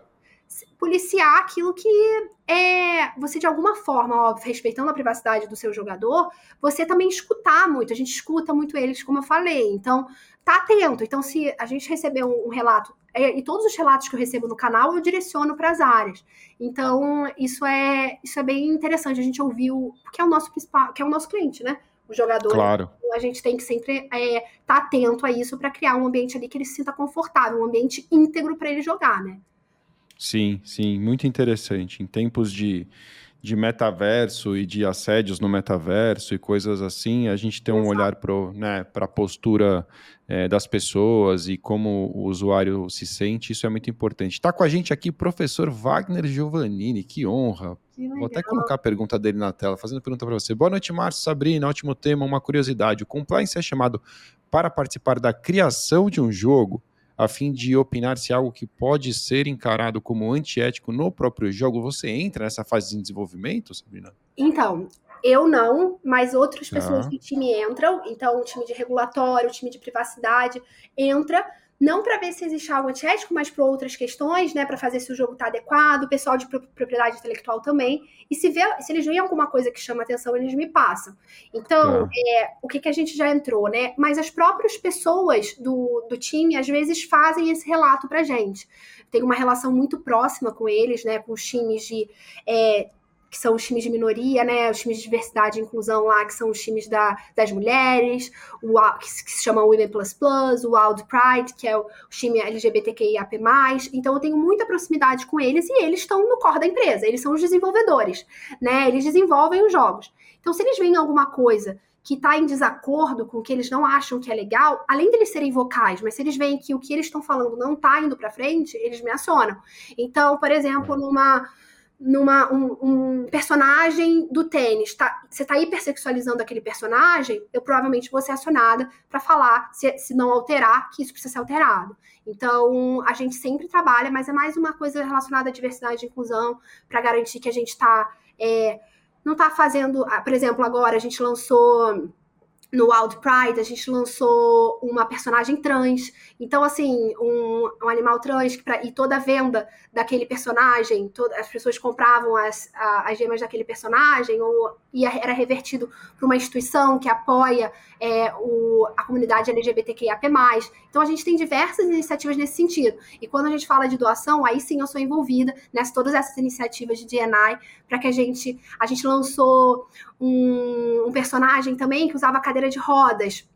A: policiar aquilo que é você de alguma forma, óbvio, respeitando a privacidade do seu jogador, você também escutar muito. A gente escuta muito eles, como eu falei. Então tá atento. Então se a gente receber um, um relato é, e todos os relatos que eu recebo no canal eu direciono para as áreas. Então, isso é, isso é bem interessante. A gente ouviu, porque é o nosso principal, que é o nosso cliente, né? O jogador.
B: Claro.
A: Então, a gente tem que sempre estar é, tá atento a isso para criar um ambiente ali que ele se sinta confortável, um ambiente íntegro para ele jogar, né?
B: Sim, sim, muito interessante. Em tempos de de metaverso e de assédios no metaverso e coisas assim, a gente tem um olhar para né, a postura é, das pessoas e como o usuário se sente, isso é muito importante. Está com a gente aqui o professor Wagner Giovannini, que honra. Que Vou até colocar a pergunta dele na tela, fazendo pergunta para você. Boa noite, Márcio, Sabrina, ótimo tema, uma curiosidade. O compliance é chamado para participar da criação de um jogo a fim de opinar se algo que pode ser encarado como antiético no próprio jogo, você entra nessa fase de desenvolvimento, Sabrina?
A: Então, eu não, mas outras pessoas ah. do time entram. Então, o time de regulatório, o time de privacidade entra não para ver se existe algo antiético, mas para outras questões, né, para fazer se o jogo está adequado, o pessoal de propriedade intelectual também. E se, vê, se eles veem alguma coisa que chama atenção, eles me passam. Então, tá. é, o que, que a gente já entrou, né? Mas as próprias pessoas do, do time, às vezes, fazem esse relato para gente. Tem uma relação muito próxima com eles, né, com os times de. É, que são os times de minoria, né? Os times de diversidade e inclusão lá, que são os times da, das mulheres, o que, se, chama Women Plus Plus, o Wild Pride, que é o, o time LGBTQIAP+. Então eu tenho muita proximidade com eles e eles estão no core da empresa, eles são os desenvolvedores, né? Eles desenvolvem os jogos. Então se eles veem alguma coisa que está em desacordo com o que eles não acham que é legal, além deles serem vocais, mas se eles veem que o que eles estão falando não está indo para frente, eles me acionam. Então, por exemplo, numa numa um, um, personagem do tênis, tá, você está hipersexualizando aquele personagem, eu provavelmente vou ser acionada para falar, se, se não alterar, que isso precisa ser alterado. Então, a gente sempre trabalha, mas é mais uma coisa relacionada à diversidade e inclusão, para garantir que a gente está. É, não está fazendo. Ah, por exemplo, agora a gente lançou no Wild Pride, a gente lançou uma personagem trans. Então, assim, um, um animal trans, pra, e toda a venda daquele personagem, toda, as pessoas compravam as, a, as gemas daquele personagem, ou ia, era revertido para uma instituição que apoia é, o, a comunidade LGBTQIAP+. Então, a gente tem diversas iniciativas nesse sentido. E quando a gente fala de doação, aí sim eu sou envolvida nessas todas essas iniciativas de DNI, para que a gente... A gente lançou um, um personagem também que usava cadeira de rodas.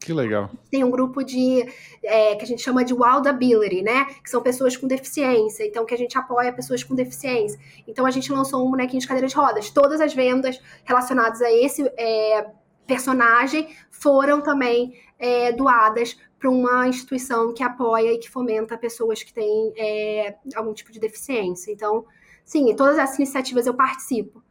B: Que legal.
A: Tem um grupo de é, que a gente chama de Wild Ability, né? Que são pessoas com deficiência, então que a gente apoia pessoas com deficiência. Então a gente lançou um bonequinho de cadeira de rodas. Todas as vendas relacionadas a esse é, personagem foram também é, doadas para uma instituição que apoia e que fomenta pessoas que têm é, algum tipo de deficiência. Então, sim, todas essas iniciativas eu participo.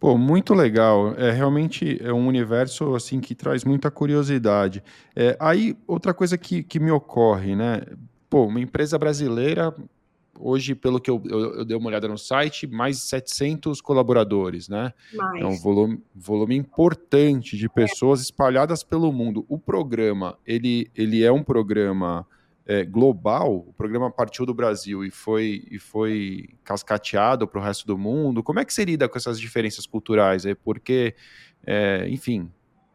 B: Pô, muito legal. É realmente é um universo assim que traz muita curiosidade. É, aí outra coisa que, que me ocorre, né? Pô, uma empresa brasileira hoje, pelo que eu, eu, eu, dei uma olhada no site, mais de 700 colaboradores, né? Mais. É um volume, volume importante de pessoas é. espalhadas pelo mundo. O programa, ele, ele é um programa é, global, o programa partiu do Brasil e foi, e foi cascateado para o resto do mundo, como é que se lida com essas diferenças culturais? É porque, é, enfim,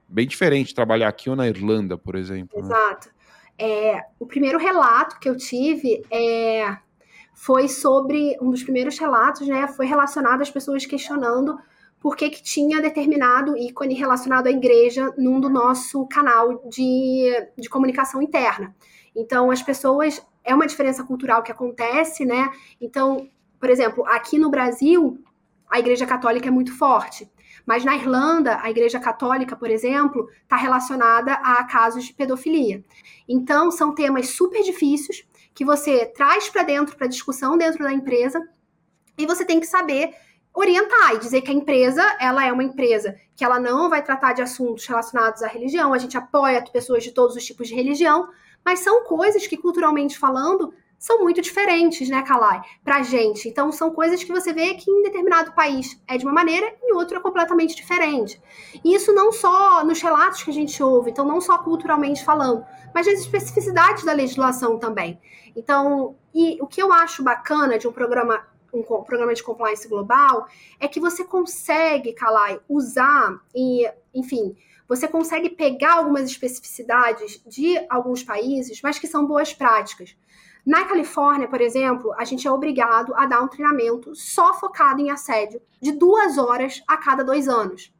B: bem diferente trabalhar aqui ou na Irlanda, por exemplo.
A: Né? Exato. Né? É, o primeiro relato que eu tive é, foi sobre um dos primeiros relatos, né? Foi relacionado às pessoas questionando por que tinha determinado ícone relacionado à igreja num do nosso canal de, de comunicação interna. Então, as pessoas. É uma diferença cultural que acontece, né? Então, por exemplo, aqui no Brasil, a Igreja Católica é muito forte. Mas na Irlanda, a Igreja Católica, por exemplo, está relacionada a casos de pedofilia. Então, são temas super difíceis que você traz para dentro, para discussão dentro da empresa, e você tem que saber orientar e dizer que a empresa, ela é uma empresa que ela não vai tratar de assuntos relacionados à religião, a gente apoia pessoas de todos os tipos de religião, mas são coisas que, culturalmente falando, são muito diferentes, né, Kalai, pra gente. Então, são coisas que você vê que em determinado país é de uma maneira e em outro é completamente diferente. E isso não só nos relatos que a gente ouve, então não só culturalmente falando, mas nas especificidades da legislação também. Então, e o que eu acho bacana de um programa um programa de compliance global é que você consegue, Kalai, usar e, enfim, você consegue pegar algumas especificidades de alguns países, mas que são boas práticas. Na Califórnia, por exemplo, a gente é obrigado a dar um treinamento só focado em assédio, de duas horas a cada dois anos.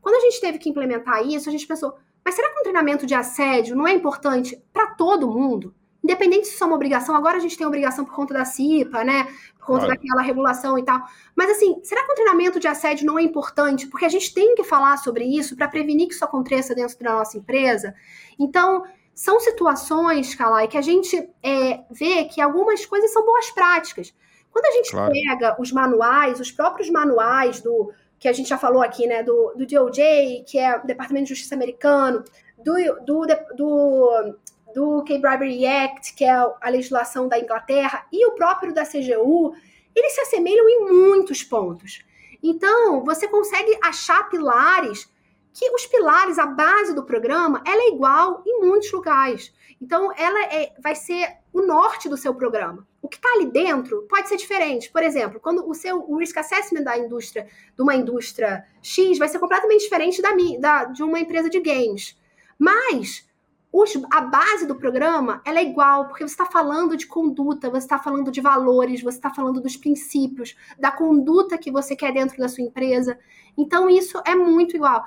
A: Quando a gente teve que implementar isso, a gente pensou, mas será que um treinamento de assédio não é importante para todo mundo? Independente se isso é uma obrigação, agora a gente tem obrigação por conta da CIPA, né? Por conta daquela regulação e tal. Mas assim, será que um treinamento de assédio não é importante? Porque a gente tem que falar sobre isso para prevenir que isso aconteça dentro da nossa empresa. Então, são situações, Kalai, que a gente é, vê que algumas coisas são boas práticas. Quando a gente claro. pega os manuais, os próprios manuais do que a gente já falou aqui, né, do, do DOJ, que é o Departamento de Justiça americano, do, do, do, do K-Bribery Act, que é a legislação da Inglaterra, e o próprio da CGU, eles se assemelham em muitos pontos. Então, você consegue achar pilares que os pilares, a base do programa, ela é igual em muitos lugares. Então, ela é, vai ser o norte do seu programa. O que está ali dentro pode ser diferente. Por exemplo, quando o seu o risk assessment da indústria, de uma indústria X, vai ser completamente diferente da, da de uma empresa de games. Mas os, a base do programa ela é igual, porque você está falando de conduta, você está falando de valores, você está falando dos princípios, da conduta que você quer dentro da sua empresa. Então, isso é muito igual.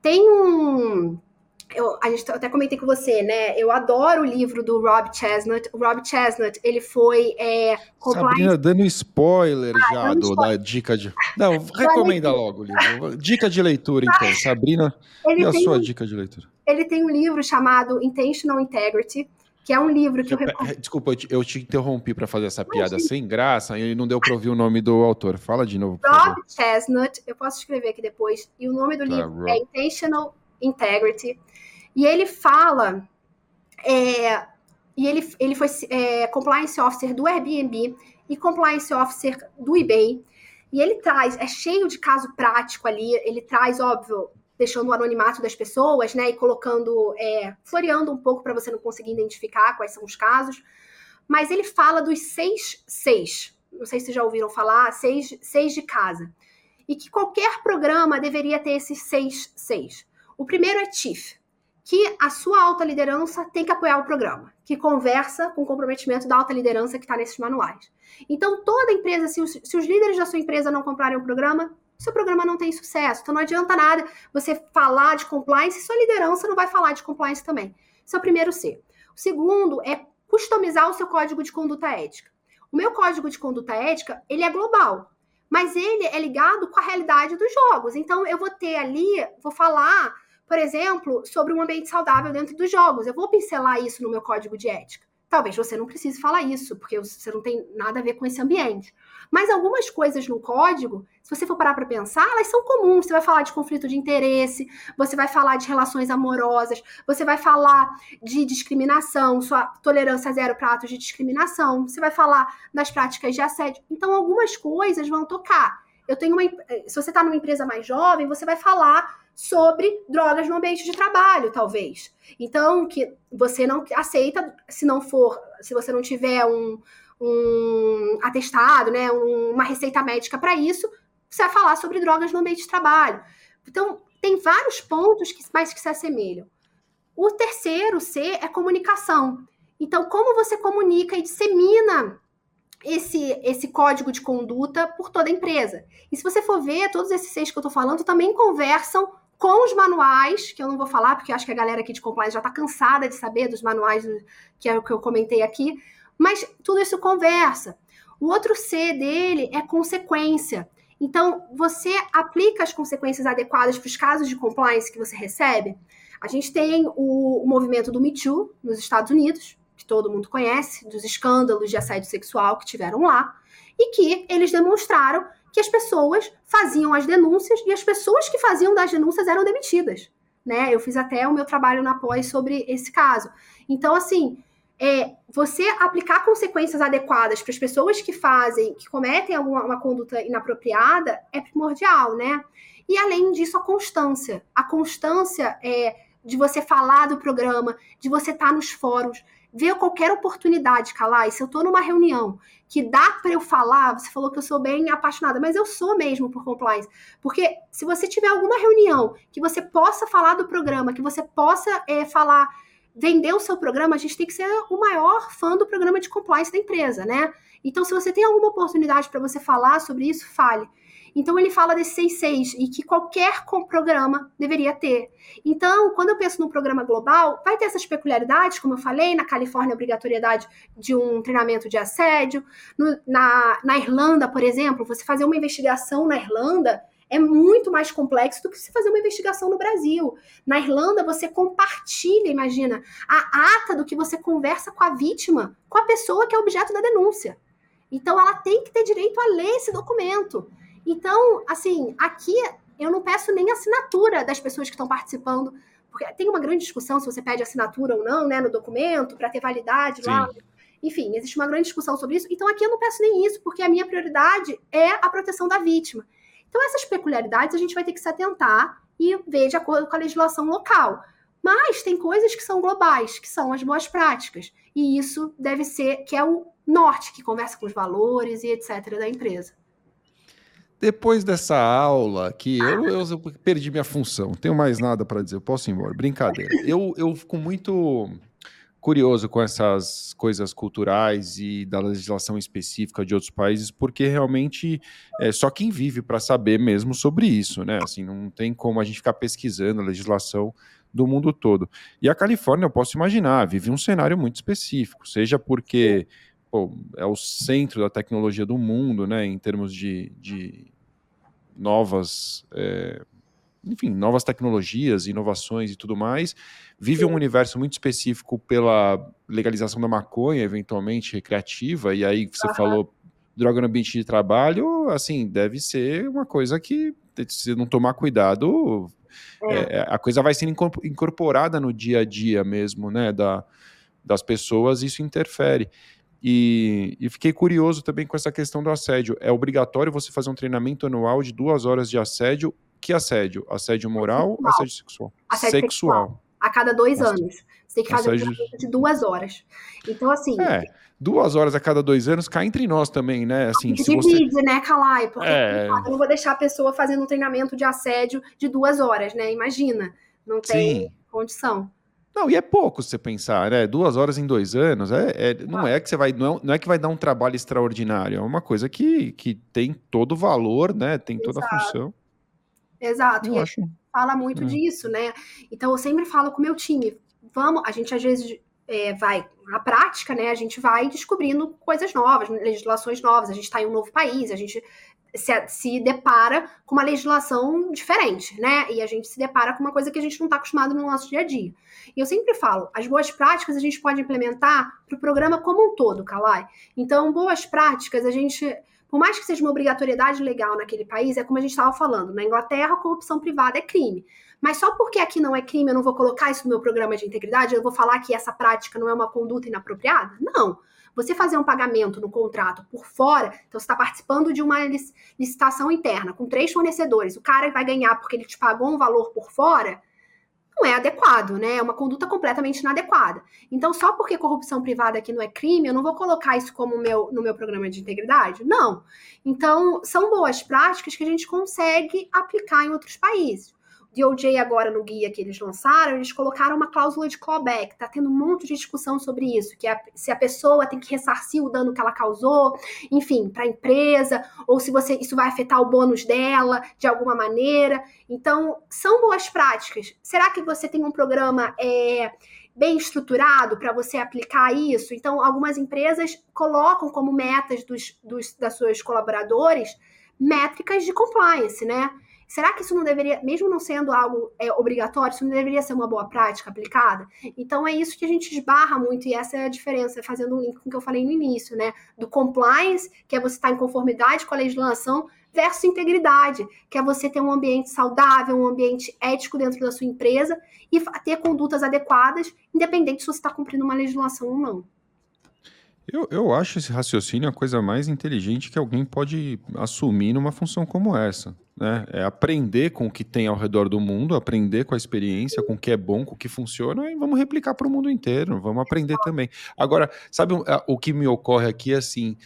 A: Tem um. Eu, a gente até comentei com você, né? Eu adoro o livro do Rob Chestnut. O Rob Chestnut, ele foi. É,
B: Sabrina, dando spoiler ah, já dando do, spoiler. da dica de. Não, [LAUGHS] recomenda logo o livro. Dica de leitura, então. [LAUGHS] Sabrina, ele e a sua um, dica de leitura?
A: Ele tem um livro chamado Intentional Integrity que é um livro que eu, eu recomendo.
B: Desculpa, eu te interrompi para fazer essa piada Imagina. sem graça e não deu para ouvir o nome do autor. Fala de novo.
A: Rob Chestnut, eu posso escrever aqui depois, e o nome do tá, livro Rob. é Intentional Integrity. E ele fala. É, e ele, ele foi é, compliance officer do Airbnb e compliance officer do eBay. E ele traz, é cheio de caso prático ali, ele traz, óbvio, deixando o anonimato das pessoas, né, e colocando, é, floreando um pouco para você não conseguir identificar quais são os casos. Mas ele fala dos seis, seis, não sei se já ouviram falar, seis, seis de casa. E que qualquer programa deveria ter esses seis, seis. O primeiro é Chief, que a sua alta liderança tem que apoiar o programa, que conversa com o comprometimento da alta liderança que está nesses manuais. Então, toda empresa, se os, se os líderes da sua empresa não comprarem o programa, seu programa não tem sucesso. Então não adianta nada você falar de compliance se sua liderança não vai falar de compliance também. Esse é o primeiro C. O segundo é customizar o seu código de conduta ética. O meu código de conduta ética, ele é global, mas ele é ligado com a realidade dos jogos. Então eu vou ter ali, vou falar, por exemplo, sobre um ambiente saudável dentro dos jogos. Eu vou pincelar isso no meu código de ética. Talvez você não precise falar isso, porque você não tem nada a ver com esse ambiente. Mas algumas coisas no código, se você for parar para pensar, elas são comuns. Você vai falar de conflito de interesse, você vai falar de relações amorosas, você vai falar de discriminação, sua tolerância zero para atos de discriminação, você vai falar das práticas de assédio. Então, algumas coisas vão tocar. Eu tenho uma. Se você está numa empresa mais jovem, você vai falar sobre drogas no ambiente de trabalho, talvez. Então, que você não aceita, se não for, se você não tiver um, um atestado, né, uma receita médica para isso, você vai falar sobre drogas no ambiente de trabalho. Então, tem vários pontos que mais que se assemelham. O terceiro C é comunicação. Então, como você comunica e dissemina esse, esse código de conduta por toda a empresa. E se você for ver, todos esses seis que eu estou falando também conversam com os manuais, que eu não vou falar, porque acho que a galera aqui de compliance já está cansada de saber dos manuais que é o que eu comentei aqui, mas tudo isso conversa. O outro C dele é consequência. Então, você aplica as consequências adequadas para os casos de compliance que você recebe. A gente tem o, o movimento do Me Too nos Estados Unidos, que todo mundo conhece, dos escândalos de assédio sexual que tiveram lá, e que eles demonstraram que as pessoas faziam as denúncias e as pessoas que faziam das denúncias eram demitidas. Né? Eu fiz até o meu trabalho na pós sobre esse caso. Então, assim, é, você aplicar consequências adequadas para as pessoas que fazem, que cometem alguma uma conduta inapropriada, é primordial, né? E além disso, a constância. A constância é de você falar do programa, de você estar tá nos fóruns, ver qualquer oportunidade, Calai. Se eu estou numa reunião que dá para eu falar, você falou que eu sou bem apaixonada, mas eu sou mesmo por compliance. Porque se você tiver alguma reunião que você possa falar do programa, que você possa é, falar vender o seu programa, a gente tem que ser o maior fã do programa de compliance da empresa, né? Então, se você tem alguma oportunidade para você falar sobre isso, fale. Então, ele fala desse 66 e que qualquer programa deveria ter. Então, quando eu penso no programa global, vai ter essas peculiaridades, como eu falei, na Califórnia, obrigatoriedade de um treinamento de assédio. No, na, na Irlanda, por exemplo, você fazer uma investigação na Irlanda é muito mais complexo do que se fazer uma investigação no Brasil. Na Irlanda, você compartilha, imagina, a ata do que você conversa com a vítima, com a pessoa que é objeto da denúncia. Então, ela tem que ter direito a ler esse documento. Então, assim, aqui eu não peço nem assinatura das pessoas que estão participando, porque tem uma grande discussão se você pede assinatura ou não, né, no documento, para ter validade Sim. lá. Enfim, existe uma grande discussão sobre isso. Então, aqui eu não peço nem isso, porque a minha prioridade é a proteção da vítima. Então, essas peculiaridades a gente vai ter que se atentar e ver de acordo com a legislação local. Mas tem coisas que são globais, que são as boas práticas. E isso deve ser, que é o norte, que conversa com os valores e etc. da empresa.
B: Depois dessa aula, que eu, eu, perdi minha função, não tenho mais nada para dizer, eu posso ir embora. Brincadeira. Eu, eu fico muito curioso com essas coisas culturais e da legislação específica de outros países, porque realmente é só quem vive para saber mesmo sobre isso, né? Assim, não tem como a gente ficar pesquisando a legislação do mundo todo. E a Califórnia, eu posso imaginar, vive um cenário muito específico, seja porque pô, é o centro da tecnologia do mundo, né, em termos de, de novas, é, enfim, novas tecnologias, inovações e tudo mais, vive um universo muito específico pela legalização da maconha, eventualmente recreativa, e aí você uhum. falou droga no ambiente de trabalho, assim, deve ser uma coisa que, se não tomar cuidado, é. É, a coisa vai sendo incorporada no dia a dia mesmo, né, da, das pessoas, isso interfere. E, e, fiquei curioso também com essa questão do assédio. É obrigatório você fazer um treinamento anual de duas horas de assédio? Que assédio? Assédio moral ou assédio sexual?
A: Assédio sexual. sexual a cada dois Nossa. anos. Você tem que fazer um treinamento de duas horas. Então, assim.
B: É, duas horas a cada dois anos cai entre nós também, né? Assim,
A: se divide, você... né, Calai? Porque é... eu não vou deixar a pessoa fazendo um treinamento de assédio de duas horas, né? Imagina. Não tem Sim. condição.
B: Não, e é pouco se você pensar, né? Duas horas em dois anos, é, é não é que você vai, não é, não é, que vai dar um trabalho extraordinário, é uma coisa que, que tem todo o valor, né? Tem toda Exato. a função.
A: Exato. Eu acho fala muito hum. disso, né? Então eu sempre falo com o meu time, vamos, a gente às vezes é, vai, na prática, né, a gente vai descobrindo coisas novas, legislações novas, a gente está em um novo país, a gente se, se, depara com uma legislação diferente, né? E a gente se depara com uma coisa que a gente não está acostumado no nosso dia a dia. E eu sempre falo, as boas práticas a gente pode implementar para o programa como um todo, Kalai. Então, boas práticas a gente por mais que seja uma obrigatoriedade legal naquele país, é como a gente estava falando, na Inglaterra, corrupção privada é crime. Mas só porque aqui não é crime, eu não vou colocar isso no meu programa de integridade, eu vou falar que essa prática não é uma conduta inapropriada? Não. Você fazer um pagamento no contrato por fora, então você está participando de uma licitação interna com três fornecedores, o cara vai ganhar porque ele te pagou um valor por fora, não é adequado, né? É uma conduta completamente inadequada. Então, só porque corrupção privada aqui não é crime, eu não vou colocar isso como meu, no meu programa de integridade? Não. Então, são boas práticas que a gente consegue aplicar em outros países. DOJ agora no guia que eles lançaram, eles colocaram uma cláusula de clawback. Tá tendo um monte de discussão sobre isso, que se a pessoa tem que ressarcir o dano que ela causou, enfim, para a empresa, ou se você isso vai afetar o bônus dela de alguma maneira. Então, são boas práticas. Será que você tem um programa é, bem estruturado para você aplicar isso? Então, algumas empresas colocam como metas dos, dos, das suas colaboradores métricas de compliance, né? Será que isso não deveria, mesmo não sendo algo é, obrigatório, isso não deveria ser uma boa prática aplicada? Então é isso que a gente esbarra muito, e essa é a diferença, fazendo um link com o que eu falei no início, né? Do compliance, que é você estar em conformidade com a legislação, versus integridade, que é você ter um ambiente saudável, um ambiente ético dentro da sua empresa e ter condutas adequadas, independente se você está cumprindo uma legislação ou não.
B: Eu, eu acho esse raciocínio a coisa mais inteligente que alguém pode assumir numa função como essa. Né? É aprender com o que tem ao redor do mundo, aprender com a experiência, com o que é bom, com o que funciona, e vamos replicar para o mundo inteiro, vamos aprender também. Agora, sabe o que me ocorre aqui assim?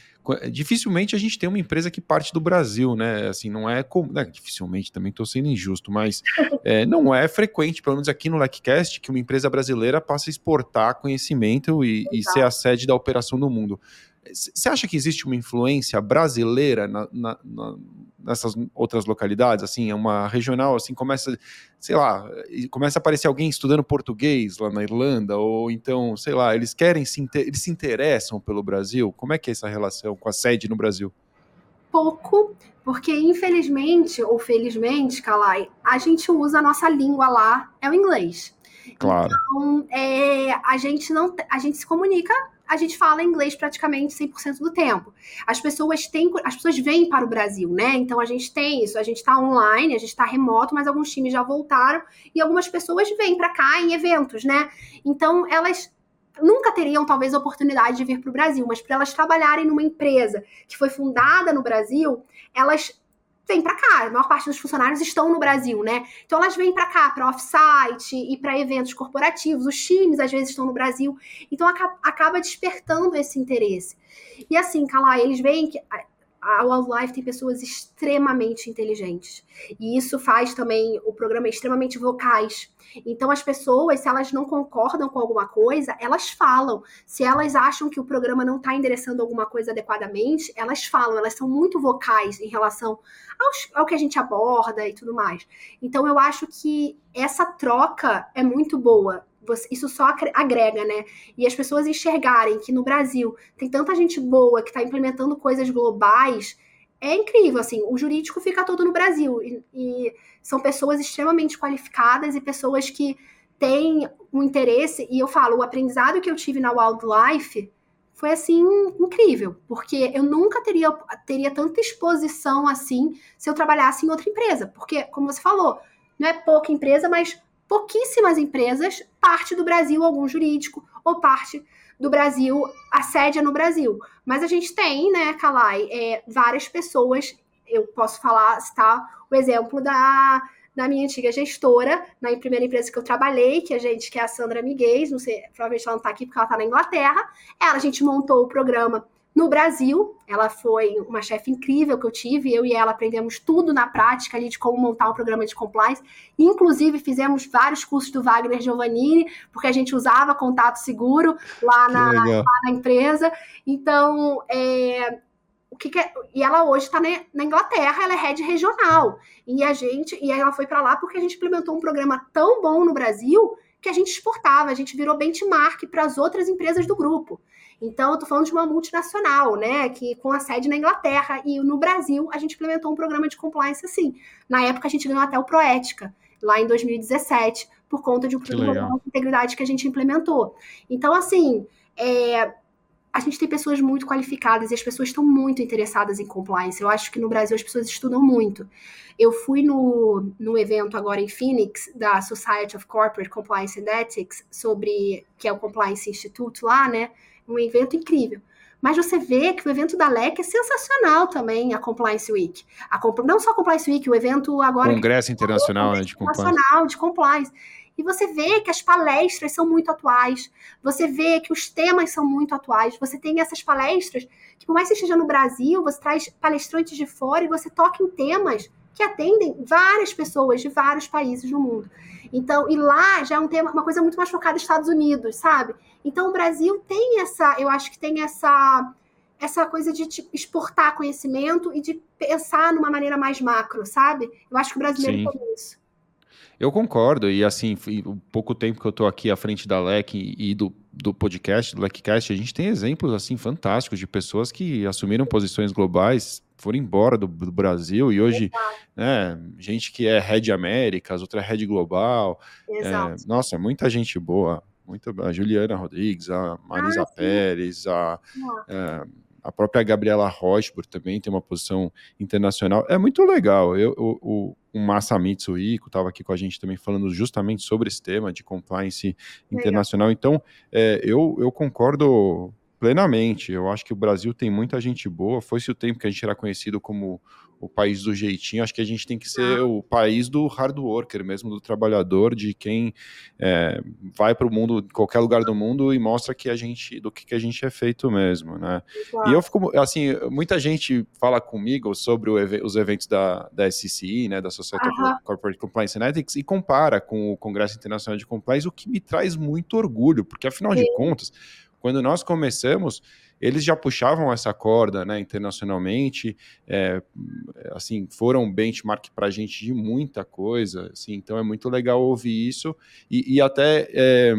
B: dificilmente a gente tem uma empresa que parte do Brasil, né? Assim, não é como. Né? Dificilmente também estou sendo injusto, mas [LAUGHS] é, não é frequente, pelo menos aqui no LECCast, que uma empresa brasileira passe a exportar conhecimento e, e ser a sede da operação do mundo. Você acha que existe uma influência brasileira na, na, na, nessas outras localidades? Assim, é uma regional, assim, começa, sei lá, começa a aparecer alguém estudando português lá na Irlanda, ou então, sei lá, eles querem se, eles se interessam pelo Brasil? Como é que é essa relação com a sede no Brasil?
A: Pouco, porque infelizmente ou felizmente, Kalai, a gente usa a nossa língua lá, é o inglês.
B: Claro.
A: Então, é, a gente não, a gente se comunica a gente fala inglês praticamente 100% do tempo. As pessoas têm, as pessoas vêm para o Brasil, né? Então a gente tem isso, a gente está online, a gente está remoto, mas alguns times já voltaram e algumas pessoas vêm para cá em eventos, né? Então elas nunca teriam talvez a oportunidade de vir para o Brasil, mas para elas trabalharem numa empresa que foi fundada no Brasil, elas vem para cá. A maior parte dos funcionários estão no Brasil, né? Então elas vêm para cá, para offsite e para eventos corporativos. Os times às vezes estão no Brasil. Então acaba despertando esse interesse. E assim, Calá, eles veem que a Wildlife tem pessoas extremamente inteligentes. E isso faz também o programa extremamente vocais. Então, as pessoas, se elas não concordam com alguma coisa, elas falam. Se elas acham que o programa não está endereçando alguma coisa adequadamente, elas falam. Elas são muito vocais em relação aos, ao que a gente aborda e tudo mais. Então, eu acho que essa troca é muito boa você, isso só agrega, né? E as pessoas enxergarem que no Brasil tem tanta gente boa que está implementando coisas globais, é incrível, assim, o jurídico fica todo no Brasil, e, e são pessoas extremamente qualificadas e pessoas que têm um interesse, e eu falo, o aprendizado que eu tive na Wildlife foi, assim, incrível, porque eu nunca teria, teria tanta exposição assim se eu trabalhasse em outra empresa, porque, como você falou, não é pouca empresa, mas pouquíssimas empresas, parte do Brasil, algum jurídico, ou parte do Brasil, a sede é no Brasil. Mas a gente tem, né, Kalai, é, várias pessoas, eu posso falar, citar o exemplo da, da minha antiga gestora, na primeira empresa que eu trabalhei, que a gente, que é a Sandra Miguel, não sei, provavelmente ela não está aqui porque ela está na Inglaterra. Ela, a gente montou o programa no Brasil, ela foi uma chefe incrível que eu tive, eu e ela aprendemos tudo na prática ali de como montar um programa de compliance. Inclusive, fizemos vários cursos do Wagner Giovannini, porque a gente usava contato seguro lá na, lá na empresa. Então, é, o que, que é, e ela hoje está na, na, Inglaterra, ela é head regional. E a gente, e ela foi para lá porque a gente implementou um programa tão bom no Brasil que a gente exportava, a gente virou benchmark para as outras empresas do grupo. Então, eu estou falando de uma multinacional, né, que com a sede na Inglaterra e no Brasil a gente implementou um programa de compliance assim. Na época a gente ganhou até o Proética, lá em 2017, por conta de um programa de integridade que a gente implementou. Então, assim, é, a gente tem pessoas muito qualificadas e as pessoas estão muito interessadas em compliance. Eu acho que no Brasil as pessoas estudam muito. Eu fui no, no evento agora em Phoenix, da Society of Corporate Compliance and Ethics, sobre que é o Compliance Institute lá, né? um evento incrível. Mas você vê que o evento da LEC é sensacional também, a Compliance Week. A, não só a Compliance Week, o evento agora...
B: Congresso Internacional
A: né, de Compliance. Internacional de Compliance. E você vê que as palestras são muito atuais, você vê que os temas são muito atuais, você tem essas palestras que, por mais que esteja no Brasil, você traz palestrantes de fora e você toca em temas que atendem várias pessoas de vários países do mundo. Então, e lá já é um tema, uma coisa muito mais focada nos Estados Unidos, sabe? Então, o Brasil tem essa, eu acho que tem essa essa coisa de exportar conhecimento e de pensar numa maneira mais macro, sabe? Eu acho que o brasileiro Sim. tem isso.
B: Eu concordo, e assim, o pouco tempo que eu estou aqui à frente da LEC e do, do podcast, do LECcast, a gente tem exemplos assim fantásticos de pessoas que assumiram posições globais, foram embora do, do Brasil e hoje, né, gente que é Red Américas, outra é Red Global. É, nossa, muita gente boa. Muita, a Juliana Rodrigues, a Marisa ah, Pérez, a, é, a própria Gabriela Rochburg também tem uma posição internacional. É muito legal. Eu, o, o Masamitsu Iko estava aqui com a gente também falando justamente sobre esse tema de compliance internacional. Então, é, eu, eu concordo plenamente. Eu acho que o Brasil tem muita gente boa. Foi-se o tempo que a gente era conhecido como o país do jeitinho. Acho que a gente tem que ser ah. o país do hard worker, mesmo do trabalhador, de quem é, vai para o mundo, qualquer lugar do mundo e mostra que a gente, do que, que a gente é feito mesmo, né? E eu fico, assim, muita gente fala comigo sobre os eventos da, da SCI, né, da Society uh of Corporate Compliance and Ethics, e compara com o Congresso Internacional de Compliance, o que me traz muito orgulho, porque afinal Sim. de contas quando nós começamos, eles já puxavam essa corda, né, internacionalmente, é, assim, foram benchmark para a gente de muita coisa, assim, então é muito legal ouvir isso. E, e até é,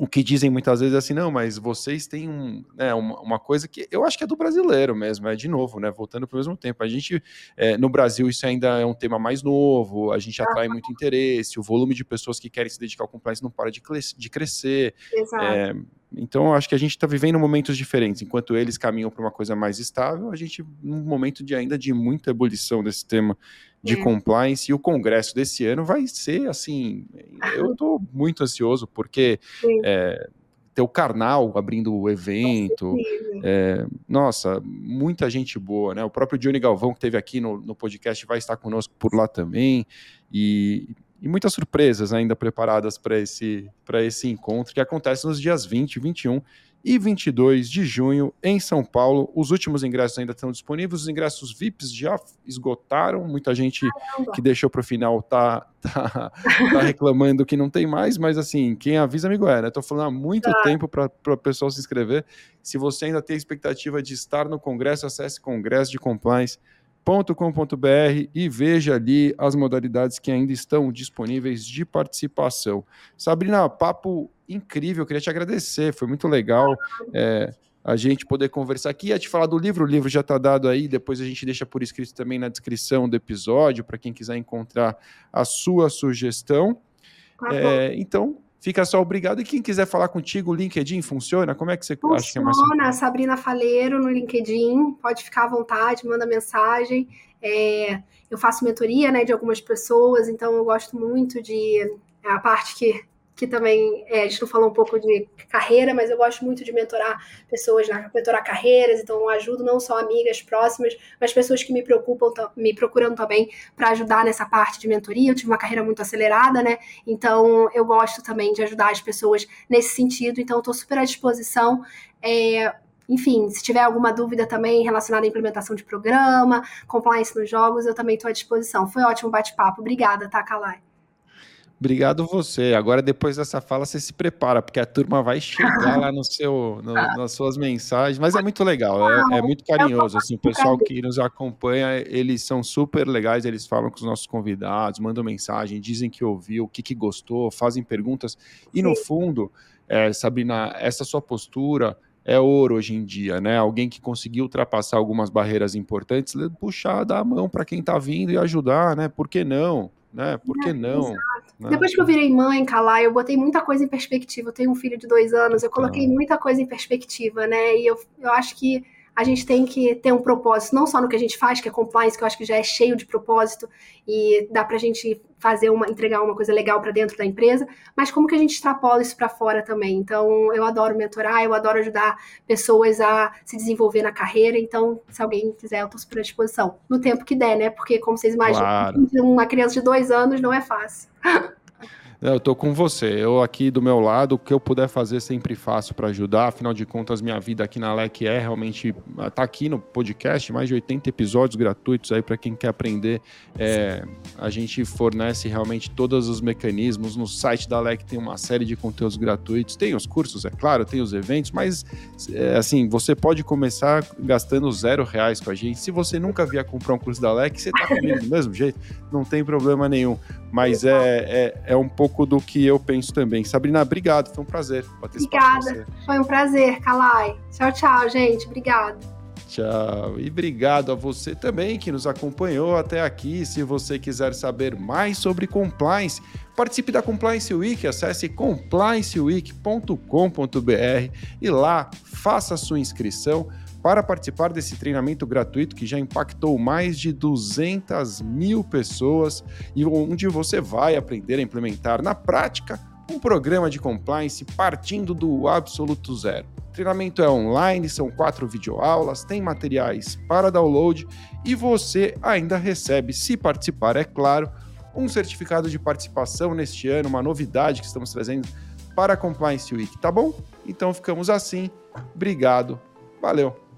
B: o que dizem muitas vezes é assim, não, mas vocês têm um, né, uma, uma, coisa que eu acho que é do brasileiro mesmo, é de novo, né, voltando para o mesmo tempo. A gente, é, no Brasil, isso ainda é um tema mais novo, a gente atrai muito interesse, o volume de pessoas que querem se dedicar ao compliance não para de, de crescer. Exato. É, então, eu acho que a gente está vivendo momentos diferentes. Enquanto eles caminham para uma coisa mais estável, a gente, num momento de ainda de muita ebulição desse tema de é. compliance, e o congresso desse ano vai ser assim. Eu estou muito ansioso, porque é, ter o Karnal abrindo o evento. É, nossa, muita gente boa, né? O próprio Johnny Galvão, que esteve aqui no, no podcast, vai estar conosco por lá também. E e muitas surpresas ainda preparadas para esse, esse encontro que acontece nos dias 20, 21 e 22 de junho em São Paulo. Os últimos ingressos ainda estão disponíveis, os ingressos VIPs já esgotaram. Muita gente Caramba. que deixou para o final tá, tá, tá, [LAUGHS] reclamando que não tem mais, mas assim, quem avisa, amigo é, né? Estou falando há muito tá. tempo para o pessoal se inscrever. Se você ainda tem a expectativa de estar no congresso, acesse Congresso de Compliance com.br e veja ali as modalidades que ainda estão disponíveis de participação. Sabrina, papo incrível, queria te agradecer, foi muito legal é, a gente poder conversar aqui. Ia te falar do livro, o livro já está dado aí, depois a gente deixa por escrito também na descrição do episódio, para quem quiser encontrar a sua sugestão. Tá é, então, Fica só obrigado. E quem quiser falar contigo, o LinkedIn funciona? Como é que você
A: funciona,
B: acha que é
A: mais Funciona, Sabrina Faleiro no LinkedIn. Pode ficar à vontade, manda mensagem. É, eu faço mentoria né, de algumas pessoas, então eu gosto muito de. É a parte que que também é, a gente não falou um pouco de carreira, mas eu gosto muito de mentorar pessoas, mentorar carreiras, então eu ajudo não só amigas próximas, mas pessoas que me preocupam, me procuram também para ajudar nessa parte de mentoria. Eu tive uma carreira muito acelerada, né? Então eu gosto também de ajudar as pessoas nesse sentido, então estou super à disposição. É, enfim, se tiver alguma dúvida também relacionada à implementação de programa, compliance nos jogos, eu também estou à disposição. Foi ótimo bate-papo. Obrigada, tá, Kalai?
B: Obrigado você. Agora, depois dessa fala, você se prepara, porque a turma vai chegar lá no seu, no, nas suas mensagens. Mas é muito legal, é, é muito carinhoso. Assim, o pessoal que nos acompanha, eles são super legais, eles falam com os nossos convidados, mandam mensagem, dizem que ouviu, o que, que gostou, fazem perguntas. E no fundo, é, Sabrina, essa sua postura é ouro hoje em dia, né? Alguém que conseguiu ultrapassar algumas barreiras importantes, puxar, dar a mão para quem está vindo e ajudar, né? Por que não? Né? Por que não?
A: Né? Depois que eu virei mãe, Calai, eu botei muita coisa em perspectiva. Eu tenho um filho de dois anos, eu coloquei muita coisa em perspectiva, né? E eu, eu acho que a gente tem que ter um propósito, não só no que a gente faz, que é compliance, que eu acho que já é cheio de propósito e dá para a gente fazer uma, entregar uma coisa legal para dentro da empresa, mas como que a gente extrapola isso para fora também. Então, eu adoro mentorar, eu adoro ajudar pessoas a se desenvolver na carreira. Então, se alguém quiser, eu estou super à disposição, no tempo que der, né? Porque, como vocês imaginam, claro. uma criança de dois anos não é fácil. [LAUGHS]
B: Eu tô com você. Eu aqui do meu lado, o que eu puder fazer sempre faço para ajudar. Afinal de contas, minha vida aqui na LEC é realmente tá aqui no podcast, mais de 80 episódios gratuitos aí para quem quer aprender. É, a gente fornece realmente todos os mecanismos. No site da LEC tem uma série de conteúdos gratuitos. Tem os cursos, é claro, tem os eventos, mas é, assim, você pode começar gastando zero reais com a gente. Se você nunca vier comprar um curso da LEC, você tá comigo do mesmo jeito, não tem problema nenhum. Mas é, é, é um pouco do que eu penso também. Sabrina, obrigado, foi um prazer
A: Obrigada, foi um prazer, Kalai. Tchau, tchau, gente, obrigado.
B: Tchau. E obrigado a você também que nos acompanhou até aqui. Se você quiser saber mais sobre compliance, participe da Compliance Week, acesse complianceweek.com.br e lá faça a sua inscrição para participar desse treinamento gratuito que já impactou mais de 200 mil pessoas e onde você vai aprender a implementar na prática um programa de compliance partindo do absoluto zero. O treinamento é online, são quatro videoaulas, tem materiais para download e você ainda recebe, se participar, é claro, um certificado de participação neste ano, uma novidade que estamos trazendo para a Compliance Week, tá bom? Então ficamos assim. Obrigado. Valeu.